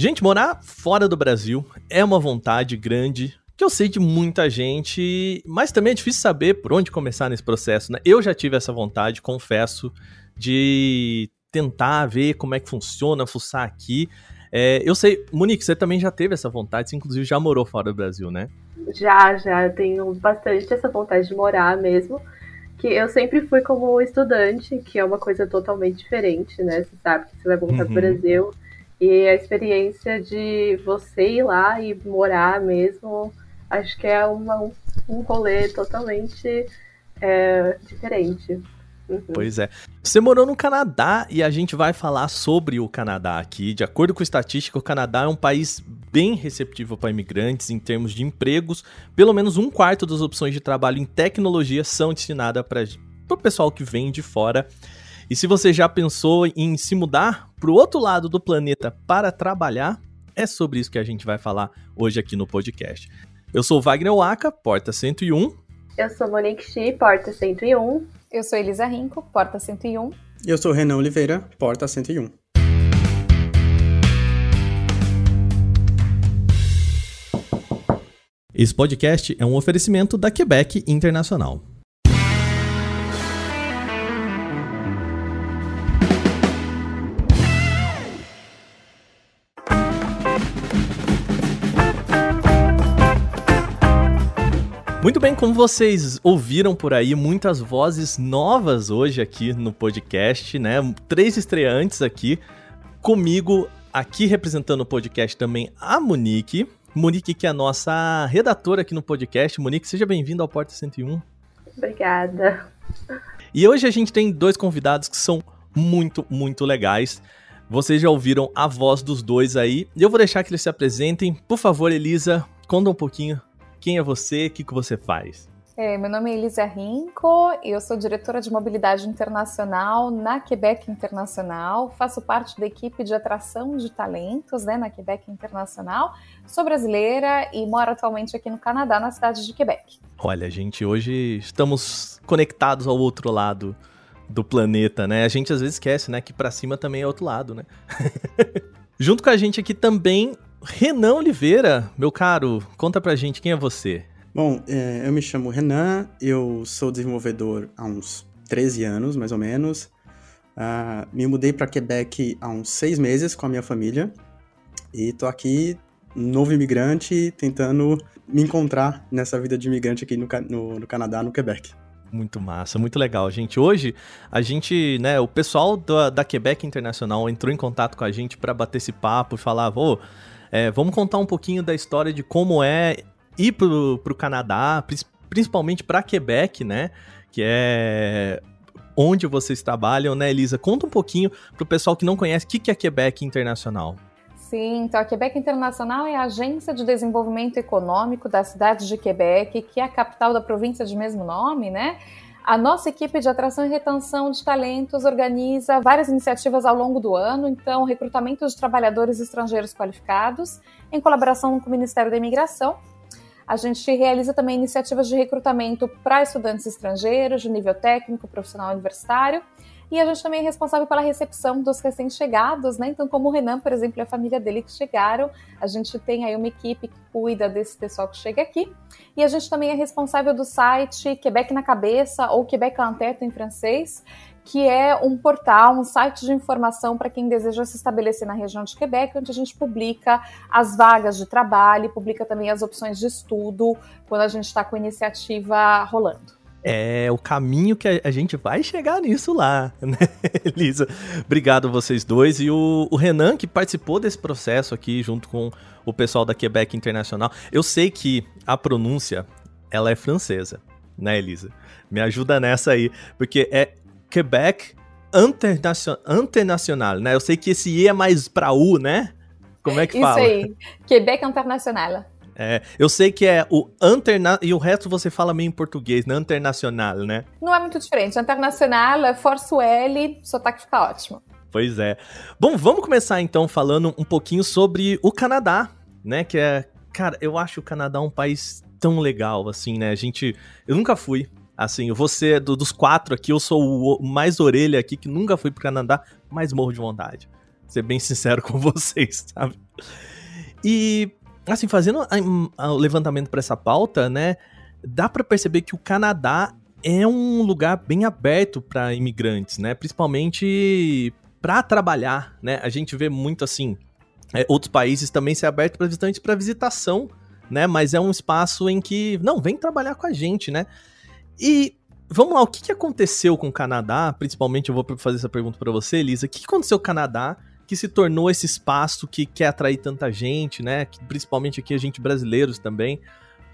Gente, morar fora do Brasil é uma vontade grande que eu sei de muita gente, mas também é difícil saber por onde começar nesse processo, né? Eu já tive essa vontade, confesso, de tentar ver como é que funciona, fuçar aqui. É, eu sei, Monique, você também já teve essa vontade, você inclusive já morou fora do Brasil, né? Já, já, tenho bastante essa vontade de morar mesmo. Que eu sempre fui como estudante, que é uma coisa totalmente diferente, né? Você sabe que você vai voltar uhum. pro Brasil. E a experiência de você ir lá e morar mesmo acho que é uma, um rolê totalmente é, diferente. Uhum. Pois é. Você morou no Canadá e a gente vai falar sobre o Canadá aqui. De acordo com estatística, o Canadá é um país bem receptivo para imigrantes em termos de empregos. Pelo menos um quarto das opções de trabalho em tecnologia são destinadas para o pessoal que vem de fora. E se você já pensou em se mudar para o outro lado do planeta para trabalhar, é sobre isso que a gente vai falar hoje aqui no podcast. Eu sou Wagner Waka, porta 101. Eu sou Monique Chi, porta 101. Eu sou Elisa Rinco, porta 101. E eu sou Renan Oliveira, porta 101. Esse podcast é um oferecimento da Quebec Internacional. Muito bem, como vocês ouviram por aí, muitas vozes novas hoje aqui no podcast, né? Três estreantes aqui. Comigo, aqui representando o podcast também, a Monique. Monique, que é a nossa redatora aqui no podcast. Monique, seja bem-vinda ao Porta 101. Obrigada. E hoje a gente tem dois convidados que são muito, muito legais. Vocês já ouviram a voz dos dois aí. Eu vou deixar que eles se apresentem. Por favor, Elisa, conta um pouquinho quem é você? O que, que você faz? É, meu nome é Elisa Rinco, eu sou diretora de mobilidade internacional na Quebec Internacional, faço parte da equipe de atração de talentos né, na Quebec Internacional, sou brasileira e moro atualmente aqui no Canadá, na cidade de Quebec. Olha, gente, hoje estamos conectados ao outro lado do planeta, né? A gente às vezes esquece, né, que para cima também é outro lado, né? Junto com a gente aqui também Renan Oliveira, meu caro, conta pra gente quem é você. Bom, é, eu me chamo Renan, eu sou desenvolvedor há uns 13 anos, mais ou menos. Uh, me mudei para Quebec há uns seis meses com a minha família e tô aqui, novo imigrante, tentando me encontrar nessa vida de imigrante aqui no, no, no Canadá, no Quebec. Muito massa, muito legal, gente. Hoje, a gente, né, o pessoal da, da Quebec Internacional entrou em contato com a gente para bater esse papo e falar, ô, oh, é, vamos contar um pouquinho da história de como é ir pro, pro Canadá, principalmente para Quebec, né? Que é onde vocês trabalham, né, Elisa? Conta um pouquinho pro pessoal que não conhece o que, que é Quebec Internacional. Sim, então a Quebec Internacional é a agência de desenvolvimento econômico da cidade de Quebec, que é a capital da província de mesmo nome, né? A nossa equipe de atração e retenção de talentos organiza várias iniciativas ao longo do ano, então, recrutamento de trabalhadores estrangeiros qualificados, em colaboração com o Ministério da Imigração. A gente realiza também iniciativas de recrutamento para estudantes estrangeiros, de nível técnico, profissional universitário, e a gente também é responsável pela recepção dos recém-chegados, né? Então, como o Renan, por exemplo, e a família dele que chegaram, a gente tem aí uma equipe que cuida desse pessoal que chega aqui. E a gente também é responsável do site Quebec na Cabeça, ou Quebec en tête em francês, que é um portal, um site de informação para quem deseja se estabelecer na região de Quebec, onde a gente publica as vagas de trabalho, publica também as opções de estudo, quando a gente está com a iniciativa rolando é o caminho que a, gente vai chegar nisso lá, né, Elisa? Obrigado vocês dois. E o, o, Renan, que participou desse processo aqui junto com o pessoal da Quebec Internacional. Eu sei que a pronúncia, ela é francesa, né, Elisa? Me ajuda nessa aí, porque é Quebec Internacional, né? Eu sei que esse I é mais pra U, né? Como é que Isso fala? Isso aí, Quebec Internacional. É, eu sei que é o interna e o resto você fala meio em português, né? Internacional, né? Não é muito diferente. Internacional, é força o L, sotaque fica ótimo. Pois é. Bom, vamos começar então falando um pouquinho sobre o Canadá, né? Que é, cara, eu acho o Canadá um país tão legal, assim, né? A gente, eu nunca fui, assim, você do, dos quatro aqui, eu sou o mais orelha aqui que nunca fui pro Canadá, mas morro de vontade. Ser bem sincero com vocês, sabe? E, assim, fazendo o levantamento para essa pauta, né, dá para perceber que o Canadá é um lugar bem aberto para imigrantes, né? Principalmente para trabalhar, né? A gente vê muito assim, é, outros países também ser aberto para visitantes para visitação, né? Mas é um espaço em que não vem trabalhar com a gente, né? E vamos lá, o que, que aconteceu com o Canadá? Principalmente eu vou fazer essa pergunta para você, Elisa. O que, que aconteceu com o Canadá que se tornou esse espaço que quer atrair tanta gente, né? Que, principalmente aqui a gente brasileiros também.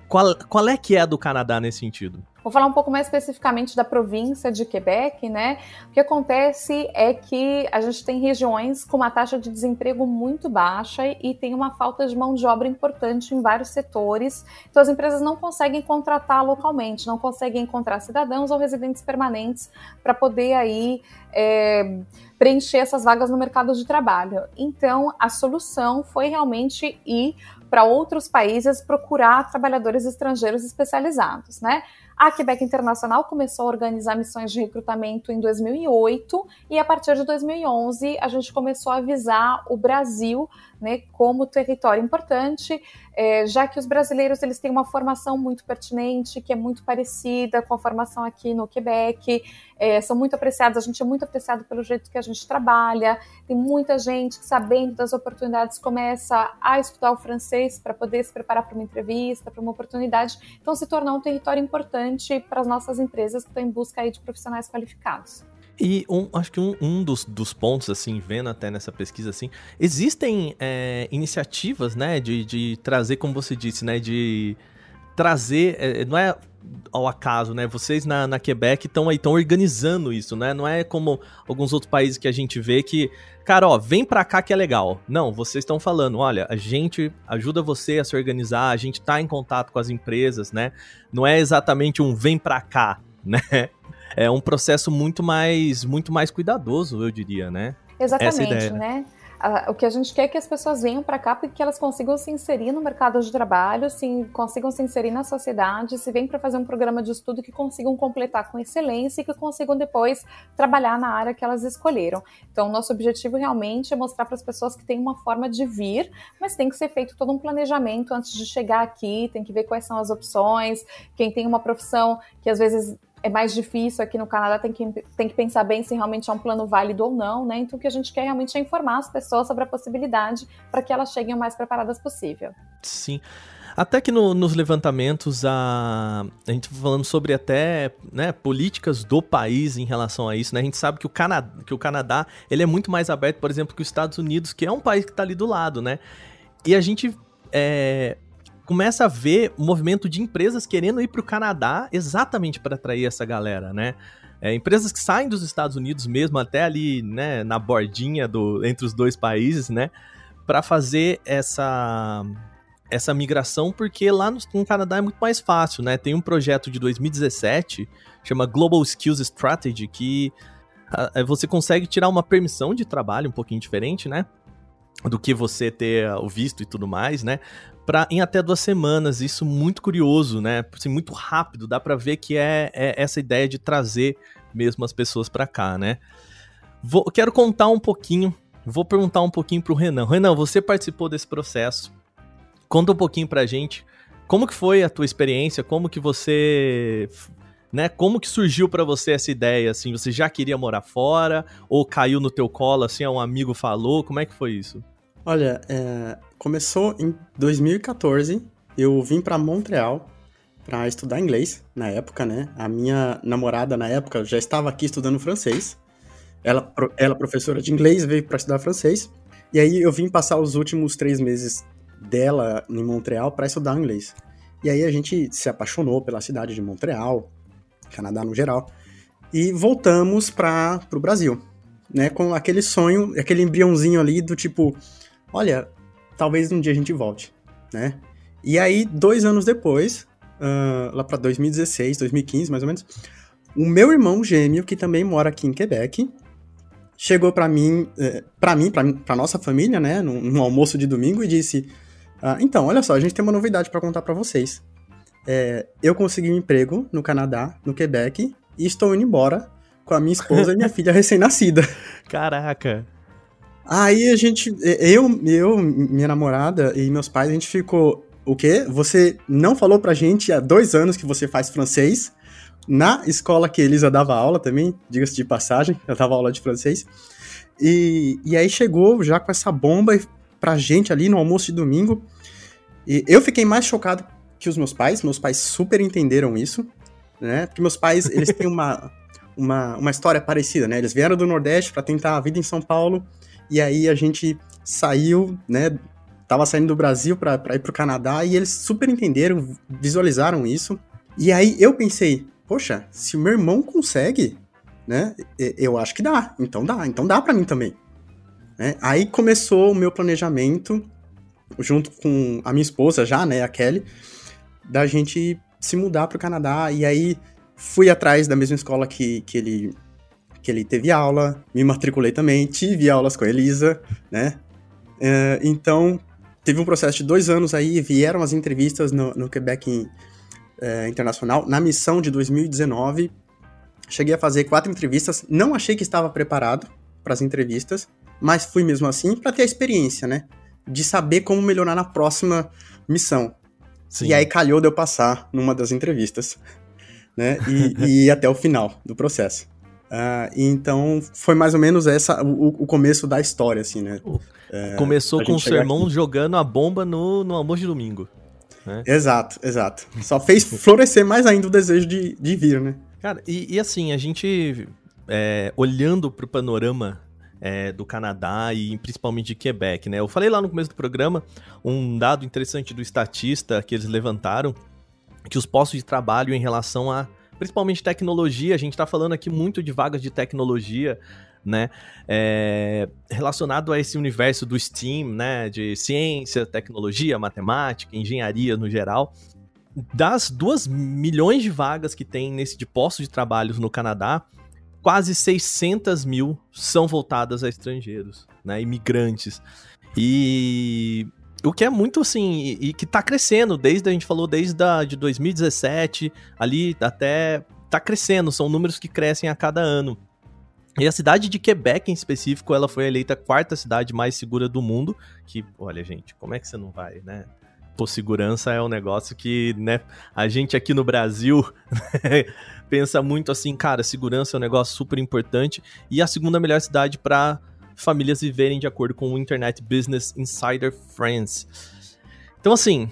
Qual, qual é que é a do Canadá nesse sentido? Vou falar um pouco mais especificamente da província de Quebec, né? O que acontece é que a gente tem regiões com uma taxa de desemprego muito baixa e tem uma falta de mão de obra importante em vários setores. Então as empresas não conseguem contratar localmente, não conseguem encontrar cidadãos ou residentes permanentes para poder aí é, preencher essas vagas no mercado de trabalho. Então a solução foi realmente ir para outros países procurar trabalhadores estrangeiros especializados, né? A Quebec Internacional começou a organizar missões de recrutamento em 2008 e a partir de 2011 a gente começou a avisar o Brasil né, como território importante, é, já que os brasileiros eles têm uma formação muito pertinente, que é muito parecida com a formação aqui no Quebec, é, são muito apreciados, a gente é muito apreciado pelo jeito que a gente trabalha, tem muita gente que, sabendo das oportunidades, começa a estudar o francês para poder se preparar para uma entrevista, para uma oportunidade, então se tornar um território importante para as nossas empresas que estão em busca aí de profissionais qualificados. E um, acho que um, um dos, dos, pontos, assim, vendo até nessa pesquisa, assim, existem é, iniciativas, né, de, de trazer, como você disse, né, de trazer, é, não é ao acaso, né, vocês na, na Quebec estão aí, estão organizando isso, né, não é como alguns outros países que a gente vê que, cara, ó, vem pra cá que é legal. Não, vocês estão falando, olha, a gente ajuda você a se organizar, a gente tá em contato com as empresas, né, não é exatamente um vem pra cá, né, é um processo muito mais, muito mais cuidadoso, eu diria, né? Exatamente, né? o que a gente quer é que as pessoas venham para cá porque elas consigam se inserir no mercado de trabalho, se, consigam se inserir na sociedade, se vêm para fazer um programa de estudo que consigam completar com excelência e que consigam depois trabalhar na área que elas escolheram. Então, nosso objetivo realmente é mostrar para as pessoas que tem uma forma de vir, mas tem que ser feito todo um planejamento antes de chegar aqui, tem que ver quais são as opções, quem tem uma profissão que às vezes é mais difícil aqui no Canadá, tem que, tem que pensar bem se realmente é um plano válido ou não, né? Então o que a gente quer realmente é informar as pessoas sobre a possibilidade para que elas cheguem o mais preparadas possível. Sim. Até que no, nos levantamentos a, a gente tá falando sobre até né, políticas do país em relação a isso, né? A gente sabe que o, Canadá, que o Canadá ele é muito mais aberto, por exemplo, que os Estados Unidos, que é um país que está ali do lado, né? E a gente é, começa a ver o movimento de empresas querendo ir para o Canadá exatamente para atrair essa galera, né? É, empresas que saem dos Estados Unidos mesmo, até ali, né, na bordinha do, entre os dois países, né, para fazer essa essa migração, porque lá no, no, Canadá é muito mais fácil, né? Tem um projeto de 2017, chama Global Skills Strategy, que a, você consegue tirar uma permissão de trabalho um pouquinho diferente, né? Do que você ter o visto e tudo mais, né? Pra, em até duas semanas. Isso muito curioso, né? Assim, muito rápido. Dá para ver que é, é, essa ideia de trazer mesmo as pessoas para cá, né? Vou, quero contar um pouquinho. Vou perguntar um pouquinho pro Renan. Renan, você participou desse processo. Conta um pouquinho pra gente. Como que foi a tua experiência? Como que você né? Como que surgiu para você essa ideia assim? Você já queria morar fora ou caiu no teu colo assim, um amigo falou? Como é que foi isso? Olha, é, começou em 2014. Eu vim para Montreal para estudar inglês na época, né? A minha namorada na época já estava aqui estudando francês. Ela, ela professora de inglês, veio para estudar francês. E aí eu vim passar os últimos três meses dela em Montreal para estudar inglês. E aí a gente se apaixonou pela cidade de Montreal, Canadá no geral, e voltamos para o Brasil, né? Com aquele sonho, aquele embriãozinho ali do tipo, olha, talvez um dia a gente volte, né? E aí, dois anos depois, uh, lá para 2016, 2015, mais ou menos, o meu irmão gêmeo, que também mora aqui em Quebec, chegou para mim, eh, para mim, para nossa família, né, num, num, almoço de domingo e disse: ah, então, olha só, a gente tem uma novidade para contar para vocês. É, eu consegui um emprego no Canadá, no Quebec, e estou indo embora com a minha esposa e minha filha recém-nascida. Caraca! Aí a gente, eu, eu, minha namorada e meus pais, a gente ficou, o quê? Você não falou pra gente há dois anos que você faz francês, na escola que Elisa dava aula também, diga-se de passagem, eu dava aula de francês. E, e aí chegou já com essa bomba pra gente ali no almoço de domingo. E eu fiquei mais chocado que os meus pais, meus pais super entenderam isso, né? Porque meus pais, eles têm uma, uma, uma história parecida, né? Eles vieram do Nordeste para tentar a vida em São Paulo, e aí a gente saiu, né? Tava saindo do Brasil para ir pro Canadá, e eles super entenderam, visualizaram isso. E aí eu pensei, poxa, se o meu irmão consegue, né? Eu acho que dá. Então dá. Então dá para mim também. Né? Aí começou o meu planejamento, junto com a minha esposa já, né, a Kelly, da gente se mudar para o Canadá. E aí fui atrás da mesma escola que, que, ele, que ele teve aula, me matriculei também, tive aulas com a Elisa, né? Uh, então, teve um processo de dois anos aí, vieram as entrevistas no, no Quebec em, é, internacional na missão de 2019. Cheguei a fazer quatro entrevistas, não achei que estava preparado para as entrevistas, mas fui mesmo assim para ter a experiência, né? De saber como melhorar na próxima missão. Sim. E aí calhou de eu passar numa das entrevistas, né? E, e ir até o final do processo. Uh, então foi mais ou menos essa o, o começo da história, assim, né? É, Começou com o seu irmão aqui. jogando a bomba no, no almoço de domingo. Né? Exato, exato. Só fez florescer mais ainda o desejo de, de vir, né? Cara, e, e assim, a gente é, olhando para o panorama é, do Canadá e principalmente de Quebec, né? Eu falei lá no começo do programa um dado interessante do estatista que eles levantaram, que os postos de trabalho em relação a principalmente tecnologia, a gente está falando aqui muito de vagas de tecnologia, né? É, relacionado a esse universo do STEAM, né? De ciência, tecnologia, matemática, engenharia no geral. Das duas milhões de vagas que tem nesse de postos de trabalho no Canadá, quase 600 mil são voltadas a estrangeiros, né? Imigrantes. E o que é muito assim, e, que tá crescendo, desde a gente falou desde de 2017 ali até tá crescendo, são números que crescem a cada ano. E a cidade de Quebec, em específico, ela foi eleita a quarta cidade mais segura do mundo. Que, olha, gente, como é que você não vai, né? Pô, segurança é um negócio que, né, a gente aqui no Brasil né, pensa muito assim, cara, segurança é um negócio super importante. E a segunda melhor cidade para famílias viverem de acordo com o Internet Business Insider France. Então, assim,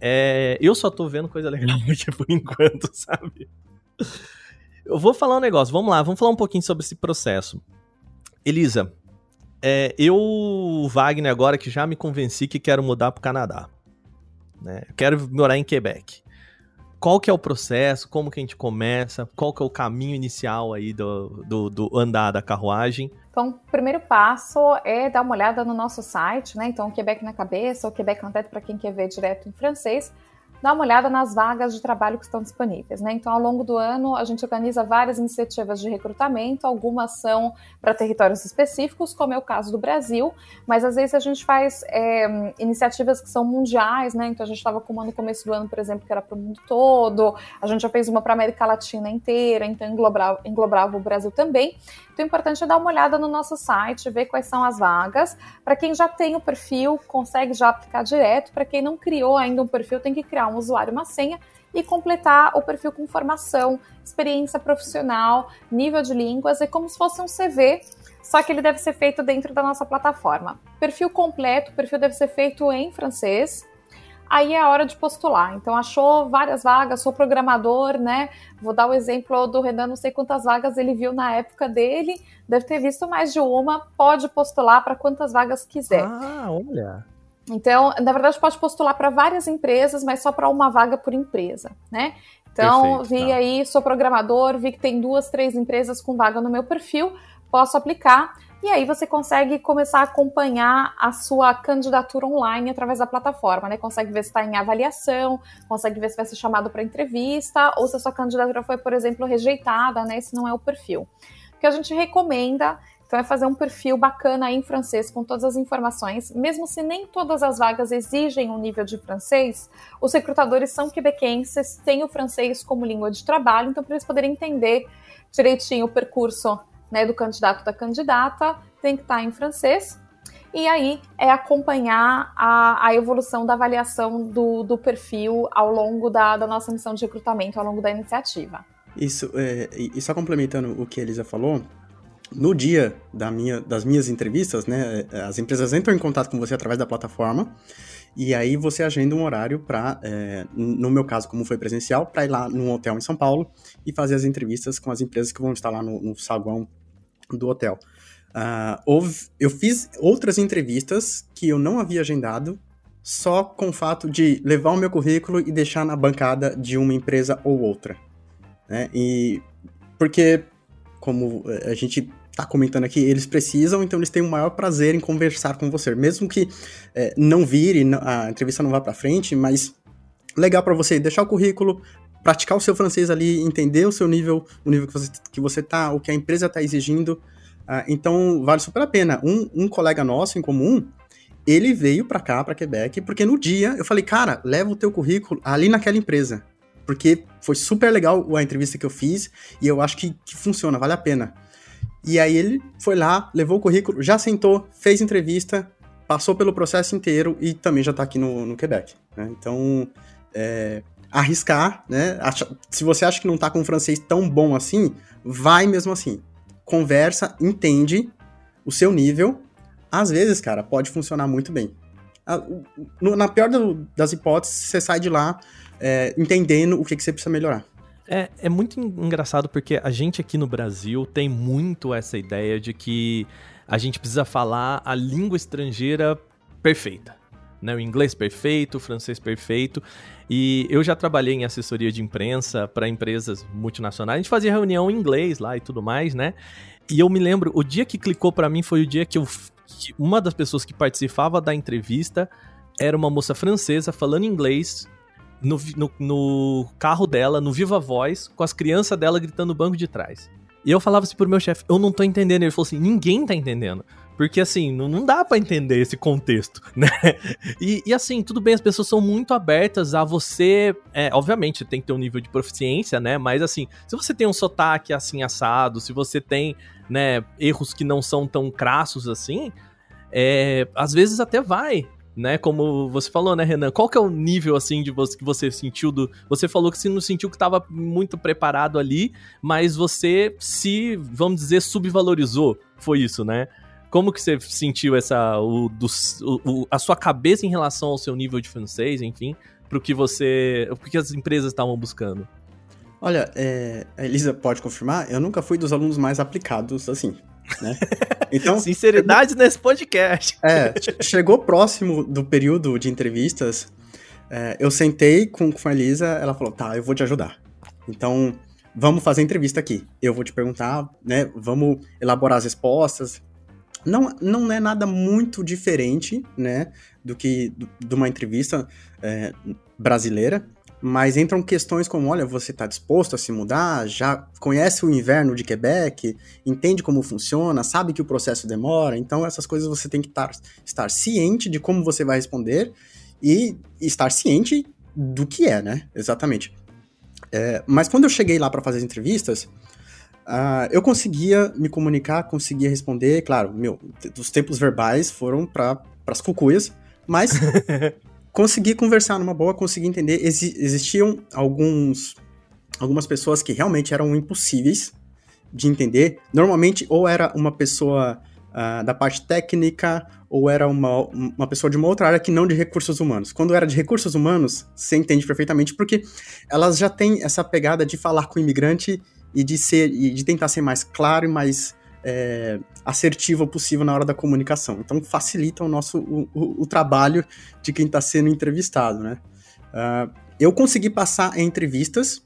é, eu só tô vendo coisa legal aqui por enquanto, sabe? Eu vou falar um negócio, vamos lá, vamos falar um pouquinho sobre esse processo. Elisa, é, eu, Wagner, agora que já me convenci que quero mudar para o Canadá. Né? quero morar em Quebec. Qual que é o processo? Como que a gente começa? Qual que é o caminho inicial aí do, do, do andar da carruagem? Então, o primeiro passo é dar uma olhada no nosso site, né? Então, Quebec na cabeça ou Quebec en tête para quem quer ver direto em francês dá uma olhada nas vagas de trabalho que estão disponíveis. Né? Então, ao longo do ano, a gente organiza várias iniciativas de recrutamento, algumas são para territórios específicos, como é o caso do Brasil, mas às vezes a gente faz é, iniciativas que são mundiais, né? Então, a gente estava com uma no começo do ano, por exemplo, que era para o mundo todo, a gente já fez uma para a América Latina inteira, então englobava, englobava o Brasil também. Então, o importante é dar uma olhada no nosso site, ver quais são as vagas. Para quem já tem o perfil, consegue já aplicar direto. Para quem não criou ainda um perfil, tem que criar um usuário e uma senha e completar o perfil com formação, experiência profissional, nível de línguas, é como se fosse um CV, só que ele deve ser feito dentro da nossa plataforma. Perfil completo, o perfil deve ser feito em francês, aí é a hora de postular. Então, achou várias vagas, sou programador, né? Vou dar o exemplo do Renan, não sei quantas vagas ele viu na época dele, deve ter visto mais de uma, pode postular para quantas vagas quiser. Ah, olha. Então, na verdade, pode postular para várias empresas, mas só para uma vaga por empresa, né? Então, Perfeito, vi tá. aí, sou programador, vi que tem duas, três empresas com vaga no meu perfil, posso aplicar. E aí você consegue começar a acompanhar a sua candidatura online através da plataforma, né? Consegue ver se está em avaliação, consegue ver se vai ser chamado para entrevista, ou se a sua candidatura foi, por exemplo, rejeitada, né? Esse não é o perfil. O que a gente recomenda então é fazer um perfil bacana em francês com todas as informações, mesmo se nem todas as vagas exigem um nível de francês, os recrutadores são quebequenses, têm o francês como língua de trabalho, então para eles poderem entender direitinho o percurso né, do candidato da candidata, tem que estar em francês. e aí é acompanhar a, a evolução da avaliação do, do perfil ao longo da, da nossa missão de recrutamento, ao longo da iniciativa. Isso, é, e só complementando o que a Elisa falou, no dia da minha, das minhas entrevistas, né, as empresas entram em contato com você através da plataforma e aí você agenda um horário para, é, no meu caso, como foi presencial, para ir lá num hotel em São Paulo e fazer as entrevistas com as empresas que vão estar lá no, no saguão do hotel. Uh, houve, eu fiz outras entrevistas que eu não havia agendado, só com o fato de levar o meu currículo e deixar na bancada de uma empresa ou outra. Né? E porque, como eh, a gente está comentando aqui, eles precisam, então eles têm o maior prazer em conversar com você, mesmo que é, não vire, a entrevista não vá para frente, mas legal para você deixar o currículo, praticar o seu francês ali, entender o seu nível, o nível que você, que você tá, o que a empresa está exigindo, ah, então, vale super a pena. Um, um colega nosso em comum, ele veio para cá, para Quebec, porque no dia eu falei, cara, leva o teu currículo ali naquela empresa. Porque foi super legal a entrevista que eu fiz e eu acho que, que funciona, vale a pena. E aí ele foi lá, levou o currículo, já sentou, fez entrevista, passou pelo processo inteiro e também já tá aqui no, no Quebec. Né? Então, é, arriscar, né? Se você acha que não tá com um francês tão bom assim, vai mesmo assim conversa, entende o seu nível. Às vezes, cara, pode funcionar muito bem. Na pior das hipóteses, você sai de lá é, entendendo o que, que você precisa melhorar. É, é muito engraçado porque a gente aqui no Brasil tem muito essa ideia de que a gente precisa falar a língua estrangeira perfeita. Né? O inglês perfeito, o francês perfeito. E eu já trabalhei em assessoria de imprensa para empresas multinacionais. A gente fazia reunião em inglês lá e tudo mais, né? E eu me lembro, o dia que clicou para mim foi o dia que eu que uma das pessoas que participava da entrevista era uma moça francesa falando inglês no, no, no, carro dela, no Viva Voz, com as crianças dela gritando no banco de trás. E eu falava assim pro meu chefe, eu não tô entendendo. Ele falou assim, ninguém tá entendendo. Porque, assim, não, não dá para entender esse contexto, né? E, e, assim, tudo bem, as pessoas são muito abertas a você. É, obviamente, tem que ter um nível de proficiência, né? Mas, assim, se você tem um sotaque assim assado, se você tem, né, erros que não são tão crassos assim, é, às vezes até vai, né? Como você falou, né, Renan? Qual que é o nível, assim, de você que você sentiu do... Você falou que você não sentiu que estava muito preparado ali, mas você se, vamos dizer, subvalorizou. Foi isso, né? Como que você sentiu essa o, do, o, a sua cabeça em relação ao seu nível de francês, enfim, para o que você, o que as empresas estavam buscando? Olha, é, a Elisa pode confirmar, eu nunca fui dos alunos mais aplicados assim. Né? Então, Sinceridade nesse podcast. É, chegou próximo do período de entrevistas, é, eu sentei com, com a Elisa, ela falou, tá, eu vou te ajudar. Então, vamos fazer entrevista aqui. Eu vou te perguntar, né, vamos elaborar as respostas, não, não é nada muito diferente, né, do que de uma entrevista é, brasileira, mas entram questões como, olha, você está disposto a se mudar, já conhece o inverno de Quebec, entende como funciona, sabe que o processo demora, então essas coisas você tem que tar, estar ciente de como você vai responder e estar ciente do que é, né, exatamente. É, mas quando eu cheguei lá para fazer as entrevistas, Uh, eu conseguia me comunicar, conseguia responder, claro, meu, os tempos verbais foram para as cucuias, mas consegui conversar numa boa, consegui entender. Ex existiam alguns, algumas pessoas que realmente eram impossíveis de entender. Normalmente, ou era uma pessoa uh, da parte técnica, ou era uma, uma pessoa de uma outra área que não de recursos humanos. Quando era de recursos humanos, você entende perfeitamente, porque elas já têm essa pegada de falar com o imigrante e de ser e de tentar ser mais claro e mais é, assertivo possível na hora da comunicação. Então facilita o nosso o, o, o trabalho de quem está sendo entrevistado, né? Uh, eu consegui passar em entrevistas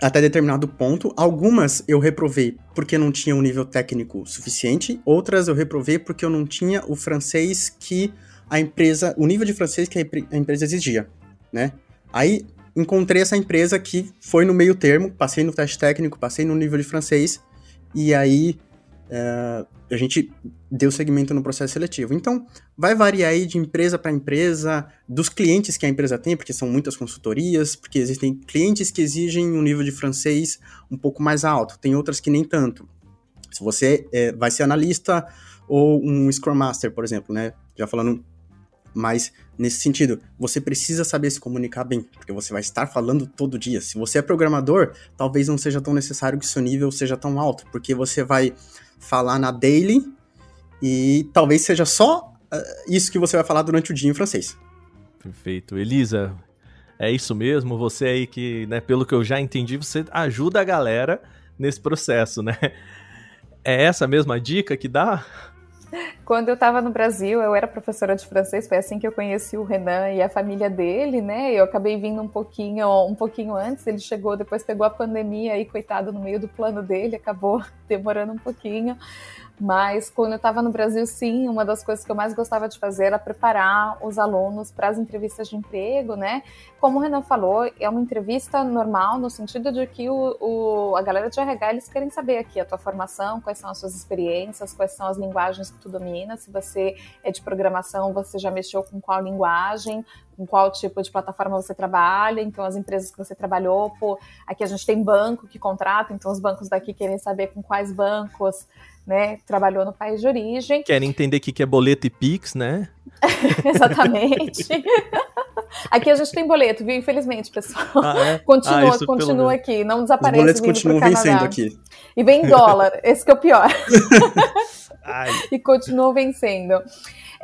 até determinado ponto. Algumas eu reprovei porque não tinha um nível técnico suficiente. Outras eu reprovei porque eu não tinha o francês que a empresa, o nível de francês que a empresa exigia, né? Aí encontrei essa empresa que foi no meio termo, passei no teste técnico, passei no nível de francês, e aí é, a gente deu segmento no processo seletivo. Então, vai variar aí de empresa para empresa, dos clientes que a empresa tem, porque são muitas consultorias, porque existem clientes que exigem um nível de francês um pouco mais alto, tem outras que nem tanto. Se você é, vai ser analista ou um Scrum Master, por exemplo, né? Já falando mais nesse sentido, você precisa saber se comunicar bem, porque você vai estar falando todo dia. Se você é programador, talvez não seja tão necessário que seu nível seja tão alto, porque você vai falar na daily e talvez seja só uh, isso que você vai falar durante o dia em francês. Perfeito. Elisa, é isso mesmo? Você aí que, né, pelo que eu já entendi, você ajuda a galera nesse processo, né? É essa mesma dica que dá? Quando eu estava no Brasil, eu era professora de francês, foi assim que eu conheci o Renan e a família dele, né? Eu acabei vindo um pouquinho, um pouquinho antes, ele chegou, depois pegou a pandemia aí, coitado, no meio do plano dele, acabou demorando um pouquinho. Mas quando eu estava no Brasil, sim, uma das coisas que eu mais gostava de fazer era preparar os alunos para as entrevistas de emprego, né? Como o Renan falou, é uma entrevista normal no sentido de que o, o, a galera de RH eles querem saber aqui a tua formação, quais são as suas experiências, quais são as linguagens que tu domina. Se você é de programação, você já mexeu com qual linguagem, com qual tipo de plataforma você trabalha, então as empresas que você trabalhou, pô, aqui a gente tem banco que contrata, então os bancos daqui querem saber com quais bancos né, trabalhou no país de origem. Querem entender o que é boleto e Pix, né? Exatamente. aqui a gente tem boleto, viu? Infelizmente, pessoal. Ah, é? Continua, ah, continua aqui, não desaparece. Os boletos continuam vencendo aqui. E vem em dólar, esse que é o pior. E continuam vencendo.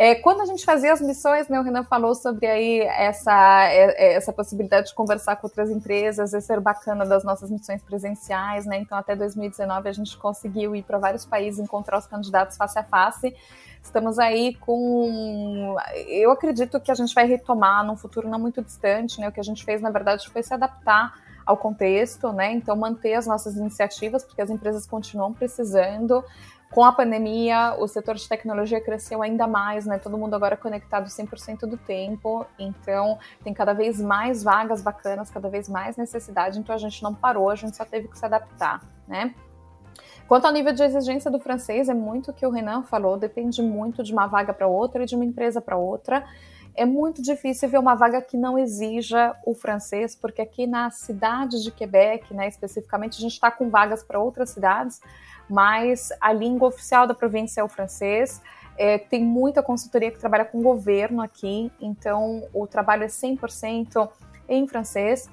É, quando a gente fazia as missões, né, o Renan falou sobre aí essa, é, é, essa possibilidade de conversar com outras empresas, esse ser bacana das nossas missões presenciais, né? Então, até 2019 a gente conseguiu ir para vários países encontrar os candidatos face a face. Estamos aí com. Eu acredito que a gente vai retomar num futuro não muito distante, né? O que a gente fez, na verdade, foi se adaptar ao contexto, né? Então, manter as nossas iniciativas, porque as empresas continuam precisando. Com a pandemia, o setor de tecnologia cresceu ainda mais, né? Todo mundo agora conectado 100% do tempo, então tem cada vez mais vagas bacanas, cada vez mais necessidade, então a gente não parou, a gente só teve que se adaptar, né? Quanto ao nível de exigência do francês, é muito o que o Renan falou, depende muito de uma vaga para outra e de uma empresa para outra. É muito difícil ver uma vaga que não exija o francês, porque aqui na cidade de Quebec, né, especificamente, a gente está com vagas para outras cidades, mas a língua oficial da província é o francês. É, tem muita consultoria que trabalha com governo aqui, então o trabalho é 100% em francês.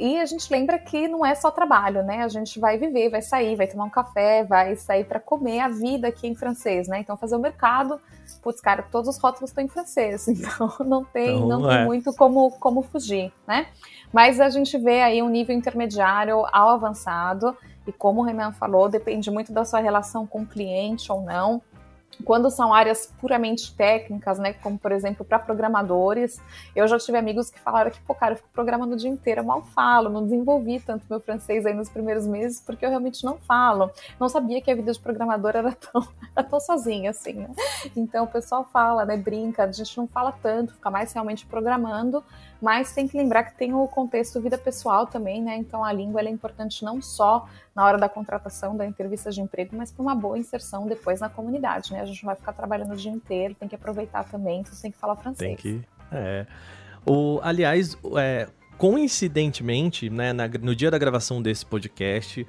E a gente lembra que não é só trabalho, né? A gente vai viver, vai sair, vai tomar um café, vai sair para comer a vida aqui em francês, né? Então fazer o mercado, putz, cara, todos os rótulos estão em francês, então não tem, então, não é. tem muito como, como fugir, né? Mas a gente vê aí um nível intermediário ao avançado. E como o Renan falou, depende muito da sua relação com o cliente ou não. Quando são áreas puramente técnicas, né, como por exemplo para programadores, eu já tive amigos que falaram que, pô, cara, eu fico programando o dia inteiro, eu mal falo, não desenvolvi tanto meu francês aí nos primeiros meses porque eu realmente não falo. Não sabia que a vida de programador era tão, era tão sozinha assim, né? Então o pessoal fala, né, brinca, a gente não fala tanto, fica mais realmente programando, mas tem que lembrar que tem o contexto vida pessoal também, né? Então a língua é importante não só na hora da contratação, da entrevista de emprego, mas para uma boa inserção depois na comunidade, né? A gente vai ficar trabalhando o dia inteiro, tem que aproveitar também, então tem que falar francês. Tem que, é. O, aliás, é, coincidentemente, né, na, no dia da gravação desse podcast,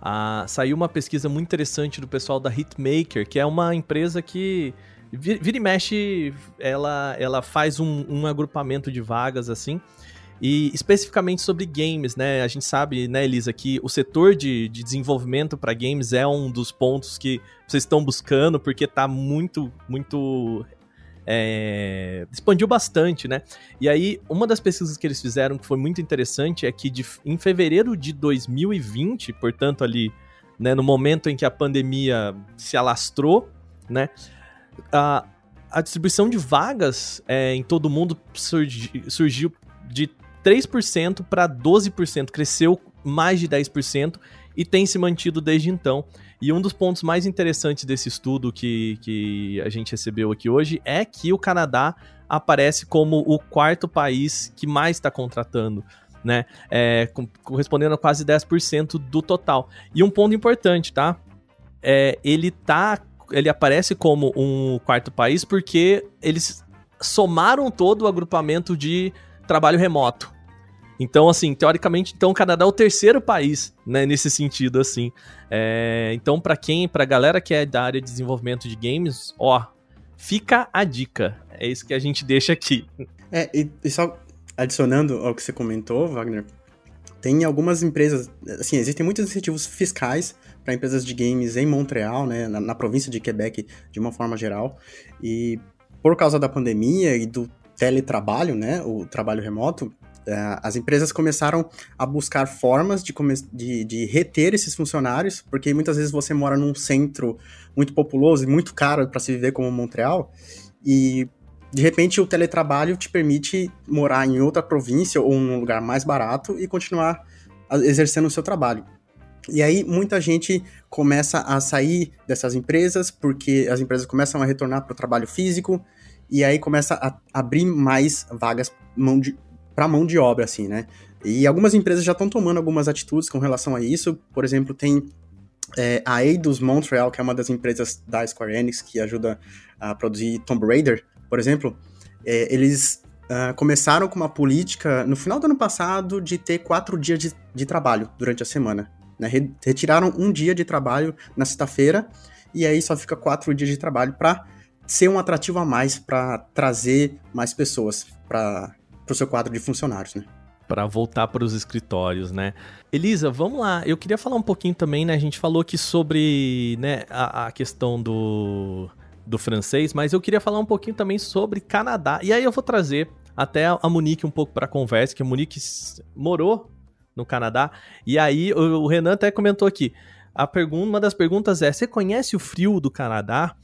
ah, saiu uma pesquisa muito interessante do pessoal da Hitmaker, que é uma empresa que Vira e mexe, ela, ela faz um, um agrupamento de vagas, assim, e especificamente sobre games, né? A gente sabe, né, Elisa, que o setor de, de desenvolvimento para games é um dos pontos que vocês estão buscando, porque tá muito, muito. É, expandiu bastante, né? E aí, uma das pesquisas que eles fizeram que foi muito interessante é que de, em fevereiro de 2020, portanto, ali, né, no momento em que a pandemia se alastrou, né? A, a distribuição de vagas é, em todo mundo surgi, surgiu de 3% para 12%, cresceu mais de 10% e tem se mantido desde então. E um dos pontos mais interessantes desse estudo que, que a gente recebeu aqui hoje é que o Canadá aparece como o quarto país que mais está contratando. Né, é, correspondendo a quase 10% do total. E um ponto importante, tá? É, ele tá ele aparece como um quarto país porque eles somaram todo o agrupamento de trabalho remoto. Então, assim, teoricamente, então o Canadá é o terceiro país, né, nesse sentido, assim. É, então, para quem, pra galera que é da área de desenvolvimento de games, ó, fica a dica. É isso que a gente deixa aqui. É, e, e só adicionando ao que você comentou, Wagner, tem algumas empresas, assim, existem muitos incentivos fiscais para empresas de games em Montreal, né, na, na, província de Quebec, de uma forma geral, e por causa da pandemia e do teletrabalho, né, o trabalho remoto, é, as empresas começaram a buscar formas de, de, de, reter esses funcionários, porque muitas vezes você mora num centro muito populoso e muito caro para se viver como Montreal, e de repente o teletrabalho te permite morar em outra província ou num lugar mais barato e continuar exercendo o seu trabalho. E aí muita gente começa a sair dessas empresas porque as empresas começam a retornar para o trabalho físico e aí começa a abrir mais vagas para mão de obra, assim, né? E algumas empresas já estão tomando algumas atitudes com relação a isso. Por exemplo, tem é, a Eidos Montreal, que é uma das empresas da Square Enix que ajuda a produzir Tomb Raider, por exemplo. É, eles uh, começaram com uma política no final do ano passado de ter quatro dias de, de trabalho durante a semana. Né? Retiraram um dia de trabalho na sexta-feira e aí só fica quatro dias de trabalho para ser um atrativo a mais para trazer mais pessoas para o seu quadro de funcionários, né? Para voltar para os escritórios, né? Elisa, vamos lá. Eu queria falar um pouquinho também, né? A gente falou aqui sobre né, a, a questão do, do francês, mas eu queria falar um pouquinho também sobre Canadá. E aí eu vou trazer até a Monique um pouco para a conversa, que a Monique morou no Canadá. E aí o Renan até comentou aqui. A pergunta, uma das perguntas é: você conhece o frio do Canadá?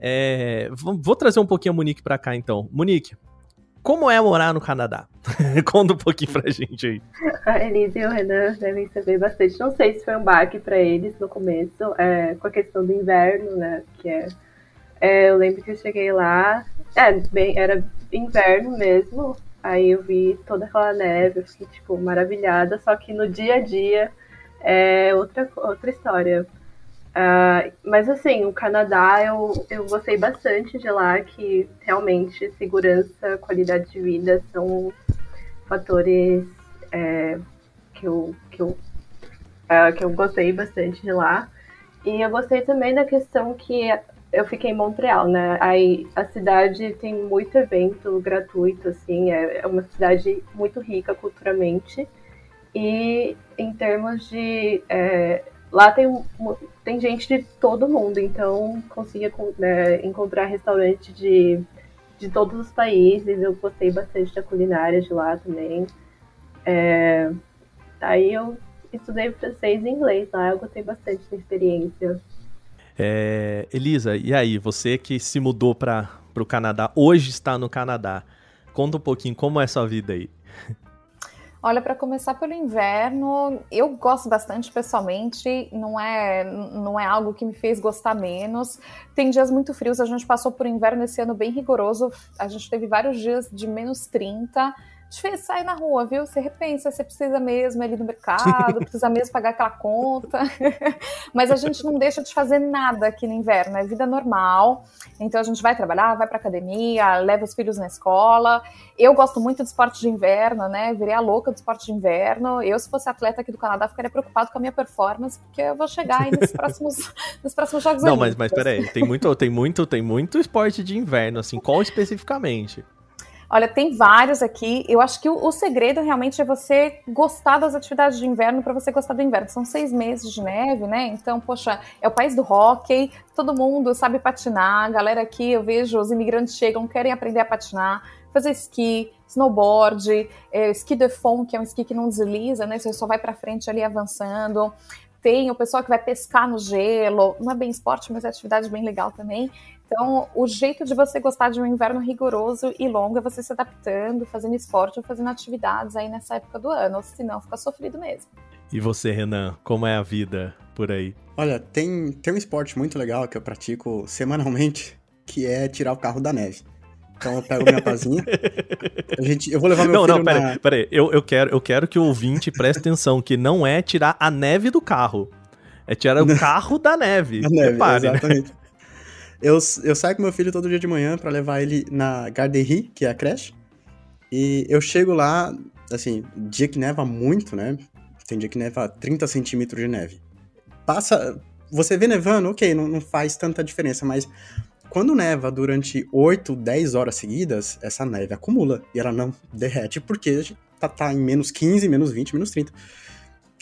É, vou trazer um pouquinho a Monique para cá então. Monique, como é morar no Canadá? Conta um pouquinho pra gente aí. A Elise e o Renan devem saber bastante. Não sei se foi um baque para eles no começo, é, com a questão do inverno, né? Que é, é, eu lembro que eu cheguei lá, é, bem, era inverno mesmo. Aí eu vi toda aquela neve, eu fiquei tipo maravilhada. Só que no dia a dia é outra outra história. Uh, mas assim, o Canadá eu, eu gostei bastante de lá, que realmente segurança, qualidade de vida são fatores é, que, eu, que, eu, uh, que eu gostei bastante de lá. E eu gostei também da questão que eu fiquei em Montreal, né? Aí a cidade tem muito evento gratuito, assim, é, é uma cidade muito rica culturalmente. E em termos de é, Lá tem, tem gente de todo mundo, então conseguia né, encontrar restaurante de, de todos os países. Eu gostei bastante da culinária de lá também. É, aí eu estudei francês e inglês lá, eu gostei bastante da experiência. É, Elisa, e aí, você que se mudou para o Canadá, hoje está no Canadá, conta um pouquinho como é sua vida aí. Olha, para começar pelo inverno, eu gosto bastante pessoalmente, não é, não é algo que me fez gostar menos. Tem dias muito frios, a gente passou por inverno esse ano bem rigoroso, a gente teve vários dias de menos 30 sair na rua, viu? Você repensa, você precisa mesmo ir no mercado, precisa mesmo pagar aquela conta. Mas a gente não deixa de fazer nada aqui no inverno, é vida normal. Então a gente vai trabalhar, vai pra academia, leva os filhos na escola. Eu gosto muito de esporte de inverno, né? Virei a louca do esporte de inverno. Eu, se fosse atleta aqui do Canadá, ficaria preocupado com a minha performance, porque eu vou chegar aí nos próximos, nos próximos Jogos Não, mas, mas peraí, tem muito, tem, muito, tem muito esporte de inverno, assim, qual especificamente? Olha, tem vários aqui. Eu acho que o, o segredo realmente é você gostar das atividades de inverno para você gostar do inverno. São seis meses de neve, né? Então, poxa, é o país do hockey, todo mundo sabe patinar. A galera aqui, eu vejo, os imigrantes chegam, querem aprender a patinar, fazer esqui, snowboard, é, esqui de fond, que é um esqui que não desliza, né? Você só vai para frente ali avançando tem o pessoal que vai pescar no gelo, não é bem esporte, mas é atividade bem legal também. Então, o jeito de você gostar de um inverno rigoroso e longo é você se adaptando, fazendo esporte ou fazendo atividades aí nessa época do ano, senão fica sofrido mesmo. E você, Renan, como é a vida por aí? Olha, tem, tem um esporte muito legal que eu pratico semanalmente, que é tirar o carro da neve. Então eu pego minha pazinha. A gente, eu vou levar meu não, filho Não, não, peraí, peraí. Eu, eu, quero, eu quero que o ouvinte preste atenção, que não é tirar a neve do carro. É tirar o carro da neve. A neve, Repare, né? exatamente. Né? Eu, eu saio com meu filho todo dia de manhã para levar ele na Garderie, que é a creche. E eu chego lá, assim, dia que neva muito, né? Tem dia que neva 30 centímetros de neve. Passa. Você vê nevando, ok, não, não faz tanta diferença, mas quando neva durante 8, 10 horas seguidas, essa neve acumula e ela não derrete porque tá, tá em menos 15, menos 20, menos 30.